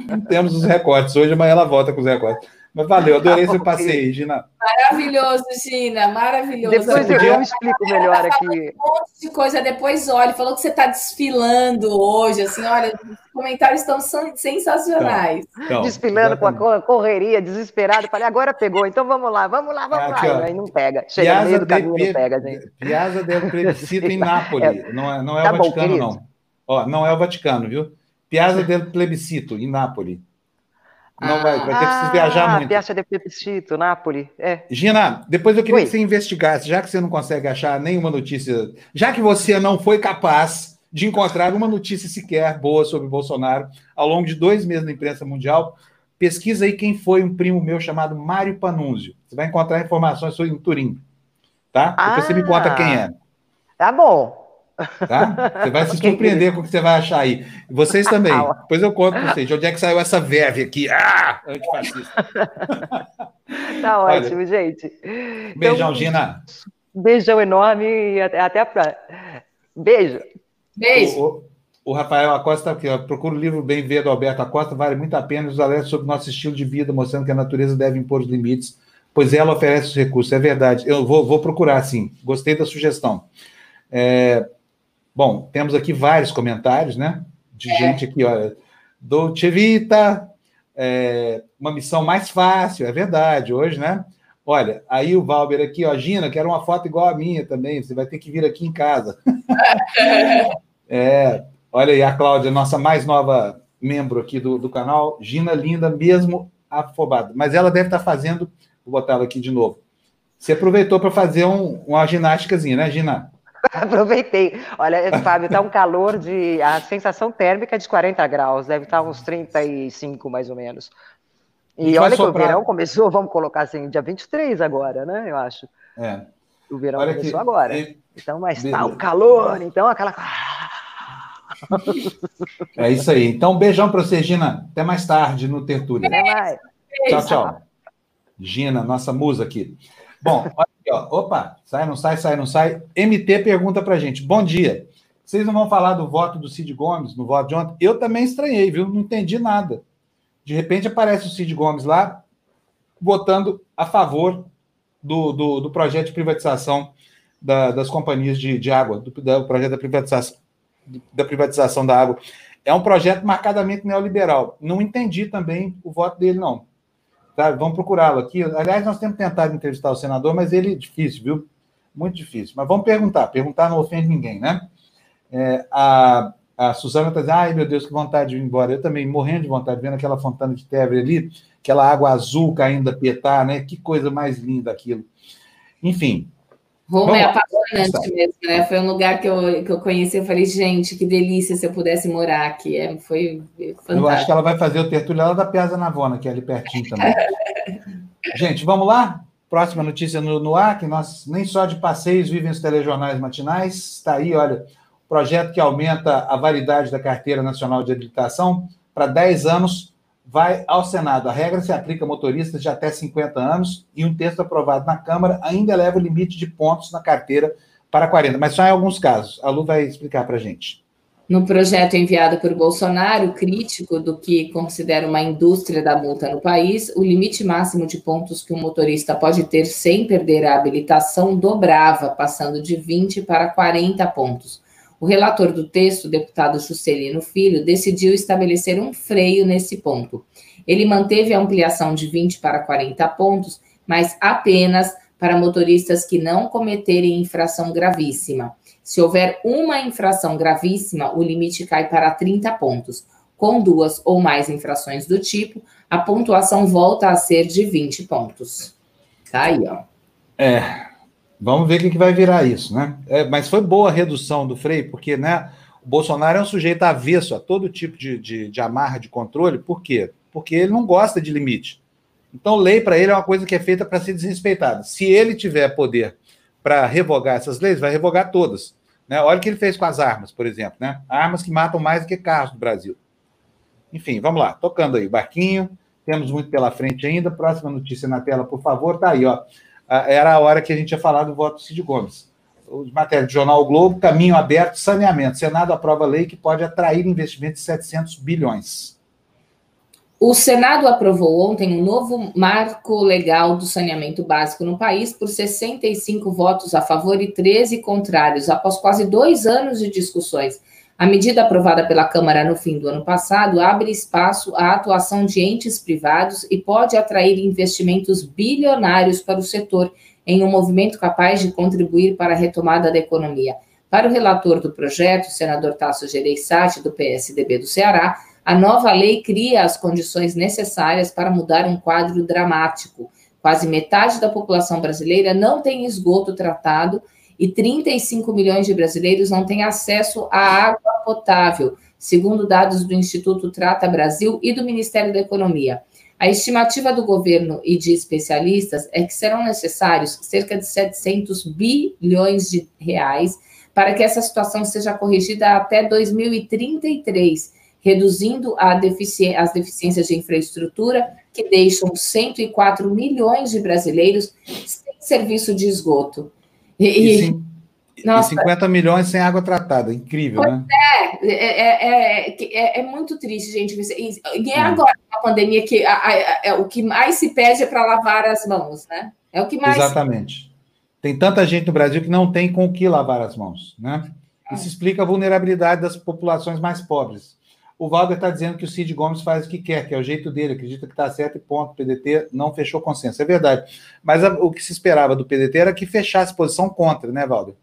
Não temos os recortes hoje, mas ela volta com os recortes. Mas valeu, adorei seu passeio, Gina. Maravilhoso, Gina, maravilhoso. Depois eu, eu explico melhor aqui. Um monte de coisa, depois olha, falou que você está desfilando hoje, assim, olha, os comentários estão sensacionais. Então, então, Desfilando exatamente. com a correria, desesperado, falei, agora pegou, então vamos lá, vamos lá, vamos aqui, lá. Ó, Aí não pega, chega Piazza no meio do caminho, não pega, gente. Piazza del Plebiscito em Nápoles, é, não é, não é tá o Vaticano, bom, não. Ó, não é o Vaticano, viu? Piazza del Plebiscito, em Nápoles. Não vai, vai ter que viajar ah, muito. Piazza de Plebiscito, Nápoles. É. Gina, depois eu queria Oi. que você investigasse, já que você não consegue achar nenhuma notícia, já que você não foi capaz de encontrar uma notícia sequer boa sobre Bolsonaro ao longo de dois meses na imprensa mundial, pesquisa aí quem foi um primo meu chamado Mário Panunzio. Você vai encontrar informações sobre Turim. Tá? Depois ah, você me conta quem é. Tá bom. Tá? Você vai se surpreender com o que você vai achar aí. Vocês também. Depois eu conto para vocês de onde é que saiu essa verve aqui. Ah! Antifascista. Tá ótimo, Olha, gente. Beijão, então, Gina. Beijão enorme e até, até a próxima. Beijo. Beijo. O, o, o Rafael Acosta aqui, ó, procura o livro Bem Ver do Alberto Acosta, vale muito a pena os alertas sobre o nosso estilo de vida, mostrando que a natureza deve impor os limites, pois ela oferece os recursos. É verdade. Eu vou, vou procurar, sim. Gostei da sugestão. É, Bom, temos aqui vários comentários, né? De é. gente aqui, olha. Dolce Vita, é, uma missão mais fácil, é verdade, hoje, né? Olha, aí o Valber aqui, ó, Gina, quero uma foto igual a minha também, você vai ter que vir aqui em casa. é, olha aí a Cláudia, nossa mais nova membro aqui do, do canal, Gina linda, mesmo afobada. Mas ela deve estar fazendo, vou botar ela aqui de novo. Você aproveitou para fazer um, uma ginásticazinha, né, Gina? Aproveitei. Olha, Fábio, está um calor de. A sensação térmica é de 40 graus, deve estar uns 35 mais ou menos. E, olha que o verão começou, vamos colocar assim, dia 23 agora, né? Eu acho. É. O verão olha começou que... agora. E... Então, mas está um calor, então aquela. É isso aí. Então, beijão para você, Gina. Até mais tarde no. Até mais. Tchau, tchau. Gina, nossa musa aqui. Bom, olha ó. Opa, sai, não sai, sai, não sai. MT pergunta pra gente: bom dia. Vocês não vão falar do voto do Cid Gomes, no voto de ontem? Eu também estranhei, viu? Não entendi nada. De repente aparece o Cid Gomes lá, votando a favor do, do, do projeto de privatização da, das companhias de, de água, do, do, projeto da privatização, da privatização da água. É um projeto marcadamente neoliberal. Não entendi também o voto dele, não. Tá? Vamos procurá-lo aqui. Aliás, nós temos tentado entrevistar o senador, mas ele é difícil, viu? Muito difícil. Mas vamos perguntar. Perguntar não ofende ninguém, né? É, a, a Suzana está dizendo, ai meu Deus, que vontade de ir embora. Eu também, morrendo de vontade, vendo aquela fontana de Tevere ali, aquela água azul caindo a Pietá, né? Que coisa mais linda aquilo. Enfim. Roma é apaixonante mesmo, né? Foi um lugar que eu, que eu conheci, eu falei, gente, que delícia se eu pudesse morar aqui. É, foi fantástico. Eu acho que ela vai fazer o tertúlio lá da Piazza Navona, que é ali pertinho também. gente, vamos lá? Próxima notícia no, no ar, que nós nem só de passeios vivem os telejornais matinais. Está aí, olha, o projeto que aumenta a validade da Carteira Nacional de Habilitação para 10 anos vai ao Senado. A regra se aplica a motoristas de até 50 anos e um texto aprovado na Câmara ainda eleva o limite de pontos na carteira para 40, mas só em alguns casos. A Lu vai explicar para a gente. No projeto enviado por Bolsonaro, crítico do que considera uma indústria da multa no país, o limite máximo de pontos que um motorista pode ter sem perder a habilitação dobrava, passando de 20 para 40 pontos. O relator do texto, deputado Juscelino Filho, decidiu estabelecer um freio nesse ponto. Ele manteve a ampliação de 20 para 40 pontos, mas apenas para motoristas que não cometerem infração gravíssima. Se houver uma infração gravíssima, o limite cai para 30 pontos. Com duas ou mais infrações do tipo, a pontuação volta a ser de 20 pontos. Tá aí, ó. É, Vamos ver o que vai virar isso, né? É, mas foi boa a redução do freio, porque né, o Bolsonaro é um sujeito avesso a todo tipo de, de, de amarra de controle. Por quê? Porque ele não gosta de limite. Então, lei para ele é uma coisa que é feita para ser desrespeitada. Se ele tiver poder para revogar essas leis, vai revogar todas. Né? Olha o que ele fez com as armas, por exemplo. Né? Armas que matam mais do que carros no Brasil. Enfim, vamos lá. Tocando aí, barquinho. Temos muito pela frente ainda. Próxima notícia na tela, por favor. Tá aí, ó era a hora que a gente ia falar do voto do Cid Gomes. Os matérias do Jornal o Globo, caminho aberto, saneamento. Senado aprova lei que pode atrair investimentos de 700 bilhões. O Senado aprovou ontem um novo marco legal do saneamento básico no país por 65 votos a favor e 13 contrários, após quase dois anos de discussões. A medida aprovada pela Câmara no fim do ano passado abre espaço à atuação de entes privados e pode atrair investimentos bilionários para o setor, em um movimento capaz de contribuir para a retomada da economia. Para o relator do projeto, o senador Tasso Gereissati, do PSDB do Ceará, a nova lei cria as condições necessárias para mudar um quadro dramático. Quase metade da população brasileira não tem esgoto tratado e 35 milhões de brasileiros não têm acesso à água potável, segundo dados do Instituto Trata Brasil e do Ministério da Economia. A estimativa do governo e de especialistas é que serão necessários cerca de 700 bilhões de reais para que essa situação seja corrigida até 2033, reduzindo defici as deficiências de infraestrutura que deixam 104 milhões de brasileiros sem serviço de esgoto. E, e, e 50 milhões sem água tratada, incrível, né? É, é, é, é, muito triste, gente. E é agora, na pandemia, que a, a, a, o que mais se pede é para lavar as mãos, né? É o que mais. Exatamente. Tem tanta gente no Brasil que não tem com o que lavar as mãos, né? Isso explica a vulnerabilidade das populações mais pobres. O Valder está dizendo que o Cid Gomes faz o que quer, que é o jeito dele, acredita que está certo e ponto. O PDT não fechou consenso. É verdade. Mas a, o que se esperava do PDT era que fechasse posição contra, né, Valder?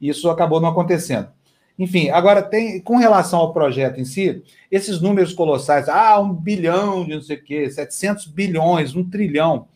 Isso acabou não acontecendo. Enfim, agora tem com relação ao projeto em si, esses números colossais, ah, um bilhão de não sei o quê, 700 bilhões, um trilhão.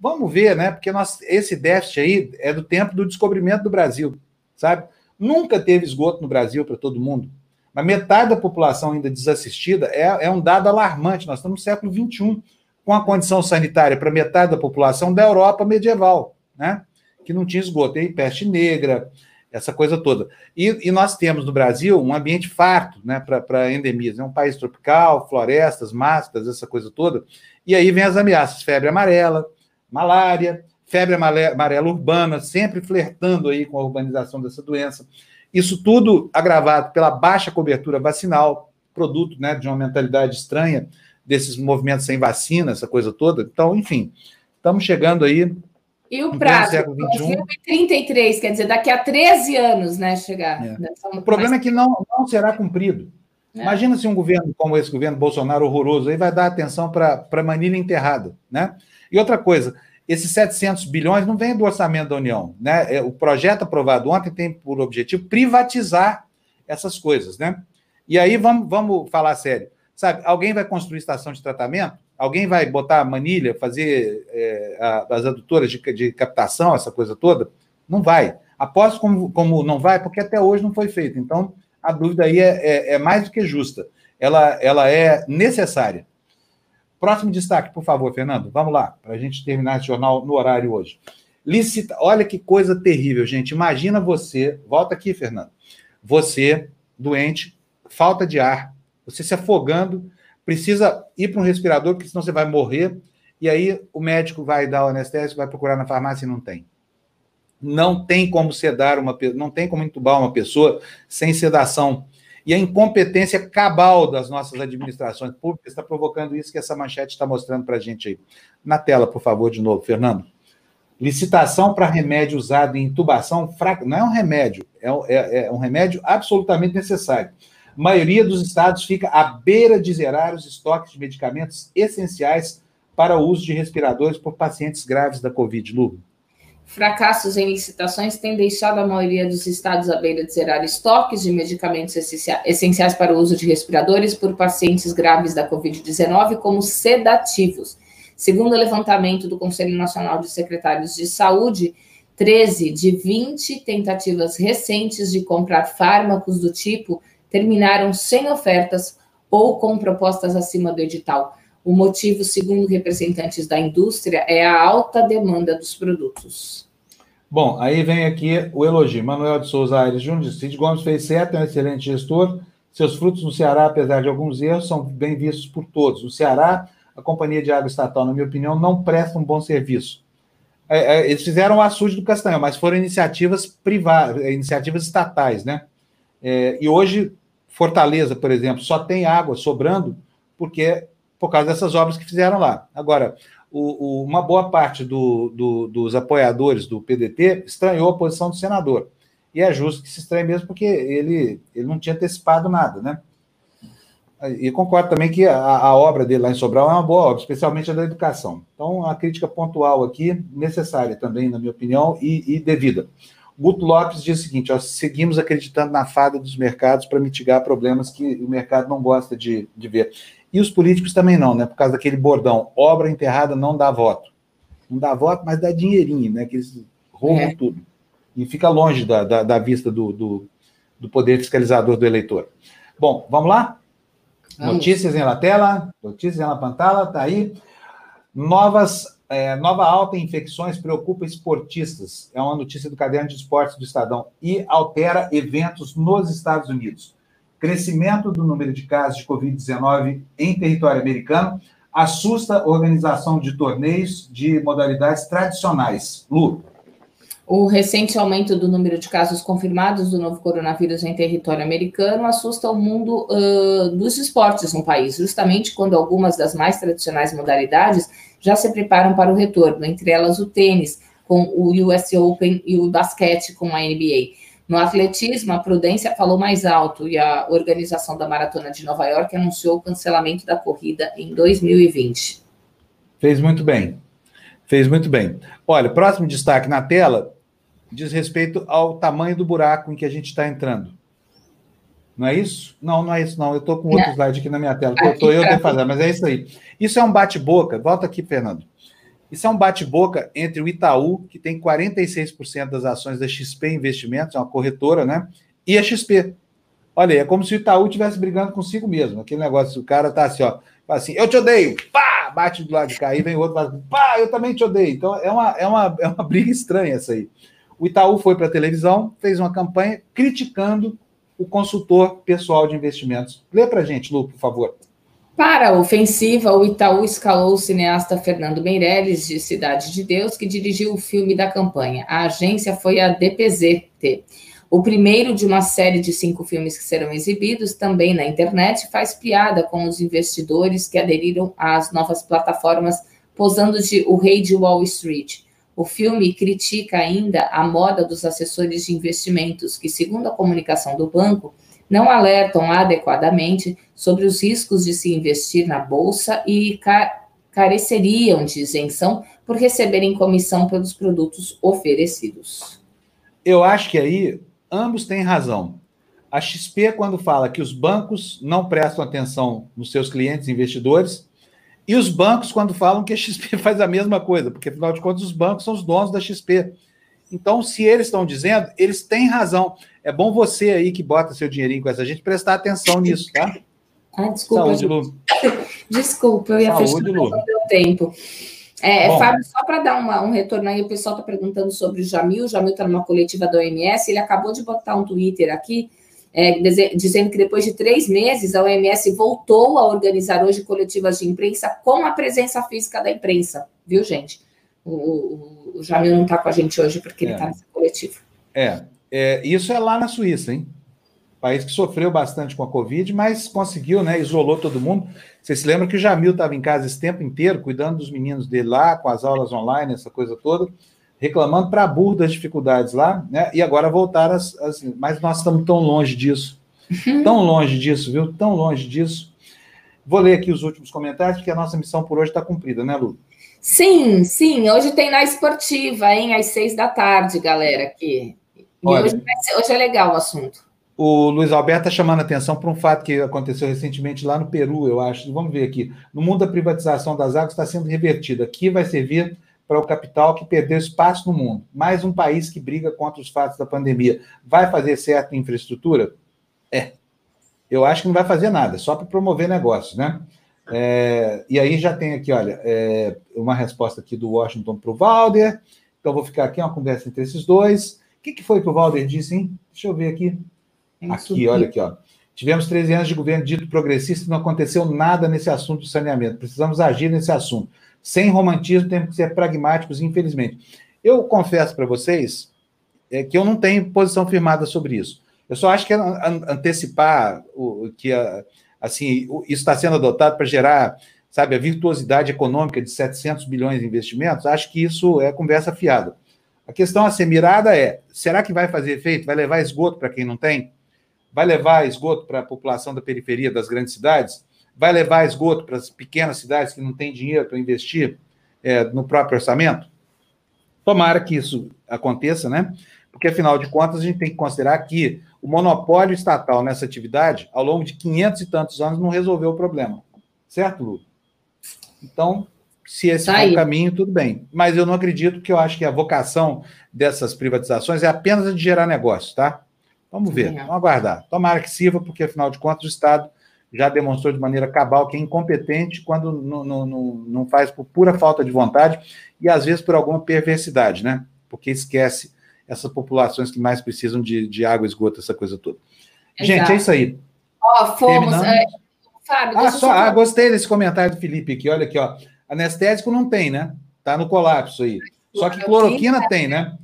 Vamos ver, né? Porque nós, esse déficit aí é do tempo do descobrimento do Brasil, sabe? Nunca teve esgoto no Brasil para todo mundo. Mas metade da população ainda desassistida é, é um dado alarmante. Nós estamos no século XXI, com a condição sanitária para metade da população da Europa medieval, né? Que não tinha esgoto. Tem peste negra, essa coisa toda. E, e, nós temos no Brasil um ambiente farto né, para endemias. É um país tropical, florestas, máscaras, essa coisa toda. E aí vem as ameaças: febre amarela, malária, febre amarela urbana, sempre flertando aí com a urbanização dessa doença. Isso tudo agravado pela baixa cobertura vacinal, produto né, de uma mentalidade estranha desses movimentos sem vacina, essa coisa toda. Então, enfim, estamos chegando aí. E o prazo? 2033, quer dizer, daqui a 13 anos, né, chegar. É. O problema mais... é que não, não será cumprido. É. Imagina se um governo como esse governo Bolsonaro horroroso aí vai dar atenção para a Manilha enterrada, né? E outra coisa, esses 700 bilhões não vem do orçamento da União, né? É, o projeto aprovado ontem tem por objetivo privatizar essas coisas, né? E aí vamos, vamos falar sério. Sabe, alguém vai construir estação de tratamento? Alguém vai botar manilha, fazer é, as adutoras de, de, captação, essa coisa toda? Não vai. Aposto como, como não vai, porque até hoje não foi feito. Então, a dúvida aí é, é, é mais do que justa. Ela, ela é necessária. Próximo destaque, por favor, Fernando. Vamos lá, para a gente terminar esse jornal no horário hoje. Licita... Olha que coisa terrível, gente. Imagina você, volta aqui, Fernando. Você, doente, falta de ar, você se afogando, precisa ir para um respirador, porque senão você vai morrer. E aí o médico vai dar o anestésico, vai procurar na farmácia e não tem. Não tem como sedar uma não tem como entubar uma pessoa sem sedação. E a incompetência cabal das nossas administrações públicas está provocando isso que essa manchete está mostrando para a gente aí. Na tela, por favor, de novo, Fernando. Licitação para remédio usado em intubação fraca. Não é um remédio, é, é, é um remédio absolutamente necessário maioria dos estados fica à beira de zerar os estoques de medicamentos essenciais para o uso de respiradores por pacientes graves da Covid. Lu. Fracassos em licitações têm deixado a maioria dos estados à beira de zerar estoques de medicamentos essenciais para o uso de respiradores por pacientes graves da Covid-19 como sedativos. Segundo o levantamento do Conselho Nacional de Secretários de Saúde, 13 de 20 tentativas recentes de comprar fármacos do tipo terminaram sem ofertas ou com propostas acima do edital. O motivo, segundo representantes da indústria, é a alta demanda dos produtos. Bom, aí vem aqui o elogio. Manuel de Souza Aires Júnior, Cid Gomes fez certo, é um excelente gestor. Seus frutos no Ceará, apesar de alguns erros, são bem vistos por todos. No Ceará, a Companhia de Água Estatal, na minha opinião, não presta um bom serviço. É, é, eles fizeram o açude do Castanhão, mas foram iniciativas privadas, iniciativas estatais, né? É, e hoje Fortaleza, por exemplo, só tem água sobrando porque por causa dessas obras que fizeram lá. Agora, o, o, uma boa parte do, do, dos apoiadores do PDT estranhou a posição do senador. E é justo que se estranhe mesmo, porque ele, ele não tinha antecipado nada, né? E concordo também que a, a, obra dele lá em Sobral é uma boa obra, especialmente a da educação. Então, a crítica pontual aqui, necessária também, na minha opinião, e, e devida. Guto Lopes diz o seguinte: ó, seguimos acreditando na fada dos mercados para mitigar problemas que o mercado não gosta de, de ver. E os políticos também não, né? Por causa daquele bordão: obra enterrada não dá voto. Não dá voto, mas dá dinheirinho, né? Que eles roubam é. tudo. E fica longe da, da, da vista do, do, do, poder fiscalizador do eleitor. Bom, vamos lá? Vamos. Notícias em la tela, notícias em la pantalla, tá aí. Novas é, nova alta em infecções preocupa esportistas. É uma notícia do Caderno de Esportes do Estadão. E altera eventos nos Estados Unidos. Crescimento do número de casos de Covid-19 em território americano assusta a organização de torneios de modalidades tradicionais. Lu. O recente aumento do número de casos confirmados do novo coronavírus em território americano assusta o mundo uh, dos esportes no país, justamente quando algumas das mais tradicionais modalidades já se preparam para o retorno, entre elas o tênis, com o US Open e o basquete com a NBA. No atletismo, a Prudência falou mais alto e a organização da Maratona de Nova York anunciou o cancelamento da corrida em 2020. Fez muito bem. Fez muito bem. Olha, próximo destaque na tela diz respeito ao tamanho do buraco em que a gente está entrando. Não é isso? Não, não é isso, não. Eu estou com outro não. slide aqui na minha tela, que estou eu defasado, mas é isso aí. Isso é um bate-boca, volta aqui, Fernando. Isso é um bate-boca entre o Itaú, que tem 46% das ações da XP Investimentos, é uma corretora, né? E a XP. Olha aí, é como se o Itaú estivesse brigando consigo mesmo. Aquele negócio, o cara tá assim, ó, assim, eu te odeio, pá, bate do lado de cá, aí vem outro, fala, pá, eu também te odeio. Então é uma, é uma, é uma briga estranha essa aí. O Itaú foi para a televisão, fez uma campanha criticando o consultor pessoal de investimentos. Lê para gente, Lu, por favor. Para a ofensiva, o Itaú escalou o cineasta Fernando Meirelles, de Cidade de Deus, que dirigiu o filme da campanha. A agência foi a DPZT. O primeiro de uma série de cinco filmes que serão exibidos também na internet faz piada com os investidores que aderiram às novas plataformas, posando de O Rei de Wall Street. O filme critica ainda a moda dos assessores de investimentos, que, segundo a comunicação do banco, não alertam adequadamente sobre os riscos de se investir na bolsa e careceriam de isenção por receberem comissão pelos produtos oferecidos. Eu acho que aí ambos têm razão. A XP, quando fala que os bancos não prestam atenção nos seus clientes investidores, e os bancos, quando falam que a XP faz a mesma coisa, porque afinal de contas, os bancos são os donos da XP. Então, se eles estão dizendo, eles têm razão. É bom você aí que bota seu dinheirinho com essa gente prestar atenção nisso, tá? Ah, desculpa. Saúde, Lu. Desculpa, eu ia Saúde, fechar, Lu. tempo. É, é Fábio, só para dar uma, um retorno aí, o pessoal está perguntando sobre o Jamil. O Jamil está numa coletiva da OMS. Ele acabou de botar um Twitter aqui, é, dizendo que depois de três meses a OMS voltou a organizar hoje coletivas de imprensa com a presença física da imprensa, viu, gente? O, o, o Jamil não está com a gente hoje porque é. ele está nessa coletiva. É, é, isso é lá na Suíça, hein? país que sofreu bastante com a Covid, mas conseguiu, né? Isolou todo mundo. Você se lembra que o Jamil estava em casa esse tempo inteiro, cuidando dos meninos dele lá, com as aulas online, essa coisa toda, reclamando para burro das dificuldades lá, né? E agora voltaram as, as. Mas nós estamos tão longe disso. Uhum. Tão longe disso, viu? Tão longe disso. Vou ler aqui os últimos comentários, porque a nossa missão por hoje está cumprida, né, Lu? Sim, sim. Hoje tem na esportiva, hein? Às seis da tarde, galera, aqui. E Olha, hoje, hoje é legal o assunto. O Luiz Alberto está chamando a atenção para um fato que aconteceu recentemente lá no Peru, eu acho. Vamos ver aqui. No mundo da privatização das águas está sendo revertida. Aqui vai servir para o capital que perdeu espaço no mundo. Mais um país que briga contra os fatos da pandemia. Vai fazer certo em infraestrutura? É. Eu acho que não vai fazer nada, só para promover negócios, né? É, e aí já tem aqui, olha, é, uma resposta aqui do Washington para o Valder. Então, vou ficar aqui, uma conversa entre esses dois. O que, que foi que o Valder disse, hein? Deixa eu ver aqui. Aqui, olha aqui, ó. Tivemos 13 anos de governo dito progressista e não aconteceu nada nesse assunto do saneamento. Precisamos agir nesse assunto. Sem romantismo, temos que ser pragmáticos, infelizmente. Eu confesso para vocês é, que eu não tenho posição firmada sobre isso. Eu só acho que antecipar o, que a, assim isso está sendo adotado para gerar, sabe, a virtuosidade econômica de 700 bilhões de investimentos. Acho que isso é conversa fiada. A questão a ser mirada é: será que vai fazer efeito? Vai levar esgoto para quem não tem? Vai levar esgoto para a população da periferia das grandes cidades? Vai levar esgoto para as pequenas cidades que não têm dinheiro para investir é, no próprio orçamento? Tomara que isso aconteça, né? Porque, afinal de contas, a gente tem que considerar que o monopólio estatal nessa atividade, ao longo de 500 e tantos anos, não resolveu o problema. Certo, Lu? Então, se esse tá for o caminho, tudo bem. Mas eu não acredito que eu acho que a vocação dessas privatizações é apenas a de gerar negócio, tá? Vamos ver, vamos aguardar. Tomara que sirva, porque afinal de contas o Estado já demonstrou de maneira cabal que é incompetente quando não, não, não faz por pura falta de vontade e às vezes por alguma perversidade, né? Porque esquece essas populações que mais precisam de, de água, esgoto, essa coisa toda. Exato. Gente, é isso aí. Ó, oh, fomos. É, Fábio, ah, só, ah, gostei desse comentário do Felipe aqui. Olha aqui, ó. Anestésico não tem, né? Tá no colapso aí. Só que cloroquina tem, né?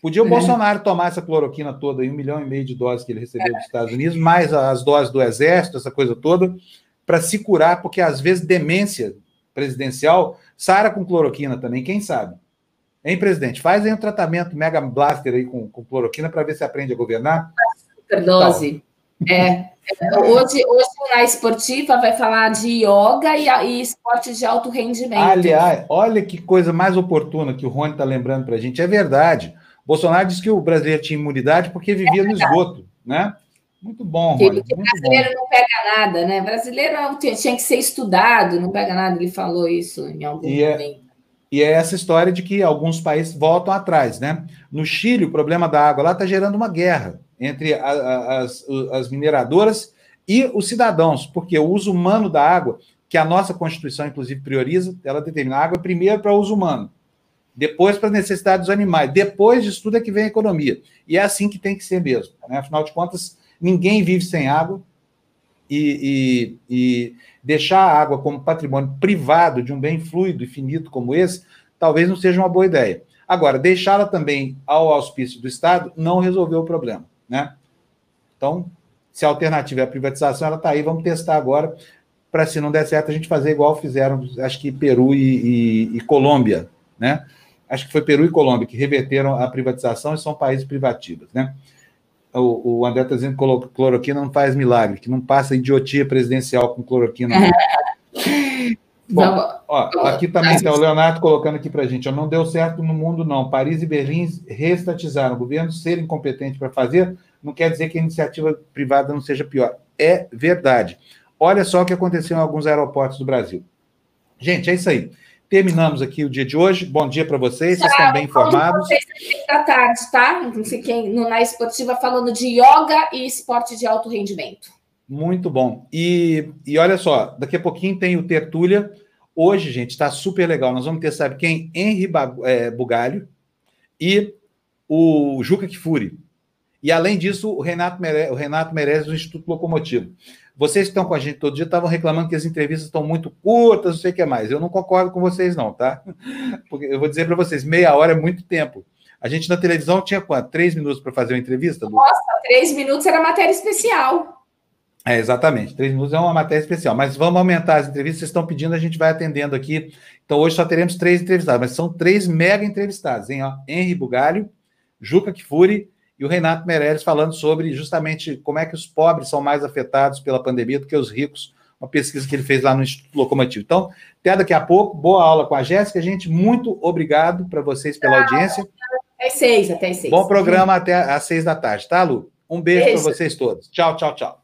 Podia o é. Bolsonaro tomar essa cloroquina toda aí, um milhão e meio de doses que ele recebeu dos Estados Unidos, mais as doses do Exército, essa coisa toda, para se curar, porque às vezes demência presidencial sara com cloroquina também, quem sabe? Hein, presidente? Faz aí um tratamento mega blaster aí com, com cloroquina para ver se aprende a governar. Superdose. É. Hoje, hoje na esportiva vai falar de yoga e, e esportes de alto rendimento. Aliás, olha que coisa mais oportuna que o Rony está lembrando para a gente. É verdade. Bolsonaro disse que o brasileiro tinha imunidade porque vivia é no esgoto, né? Muito bom, Rony. Que brasileiro bom. não pega nada, né? Brasileiro tinha que ser estudado, não pega nada. Ele falou isso em algum e é momento. É, e é essa história de que alguns países voltam atrás, né? No Chile, o problema da água lá está gerando uma guerra entre a, a, as, as mineradoras e os cidadãos, porque o uso humano da água, que a nossa Constituição, inclusive, prioriza, ela determina a água primeiro para uso humano depois para a necessidade dos animais, depois disso tudo é que vem a economia. E é assim que tem que ser mesmo. Né? Afinal de contas, ninguém vive sem água e, e, e, deixar a água como patrimônio privado de um bem fluido e finito como esse, talvez não seja uma boa ideia. Agora, deixá-la também ao auspício do Estado não resolveu o problema. Né? Então, se a alternativa é a privatização, ela está aí, vamos testar agora, para se não der certo, a gente fazer igual fizeram, acho que Peru e, e, e Colômbia, né? acho que foi Peru e Colômbia, que reverteram a privatização e são países privativos, né? O, o André está dizendo que cloroquina não faz milagre, que não passa idiotia presidencial com cloroquina. Bom, ó, aqui também está o Leonardo colocando aqui para a gente, ó, não deu certo no mundo não, Paris e Berlim restatizaram, o governo ser incompetente para fazer não quer dizer que a iniciativa privada não seja pior, é verdade. Olha só o que aconteceu em alguns aeroportos do Brasil. Gente, é isso aí. Terminamos aqui o dia de hoje. Bom dia para vocês, vocês estão bem informados. Vocês da tarde, tá? Fiquem no, na esportiva falando de yoga e esporte de alto rendimento. Muito bom. E, e olha só, daqui a pouquinho tem o Tertúlia. Hoje, gente, está super legal. Nós vamos ter, sabe quem? Henri é, Bugalho e o Juca Kifuri. E além disso, o Renato, Mere... o Renato Merez do Instituto Locomotivo. Vocês que estão com a gente todo dia estavam reclamando que as entrevistas estão muito curtas, não sei o que mais. Eu não concordo com vocês, não, tá? Porque eu vou dizer para vocês: meia hora é muito tempo. A gente na televisão tinha quanto? Três minutos para fazer uma entrevista? Nossa, três minutos era matéria especial. É, exatamente. Três minutos é uma matéria especial. Mas vamos aumentar as entrevistas. Vocês estão pedindo, a gente vai atendendo aqui. Então, hoje só teremos três entrevistados, mas são três mega entrevistados, hein? Ó, Henri Bugalho, Juca Kifuri e o Renato Meirelles falando sobre justamente como é que os pobres são mais afetados pela pandemia do que os ricos, uma pesquisa que ele fez lá no Instituto Locomotivo. Então, até daqui a pouco, boa aula com a Jéssica, gente, muito obrigado para vocês pela audiência. Até seis, até seis. Bom programa até às seis da tarde, tá, Lu? Um beijo, beijo. para vocês todos. Tchau, tchau, tchau.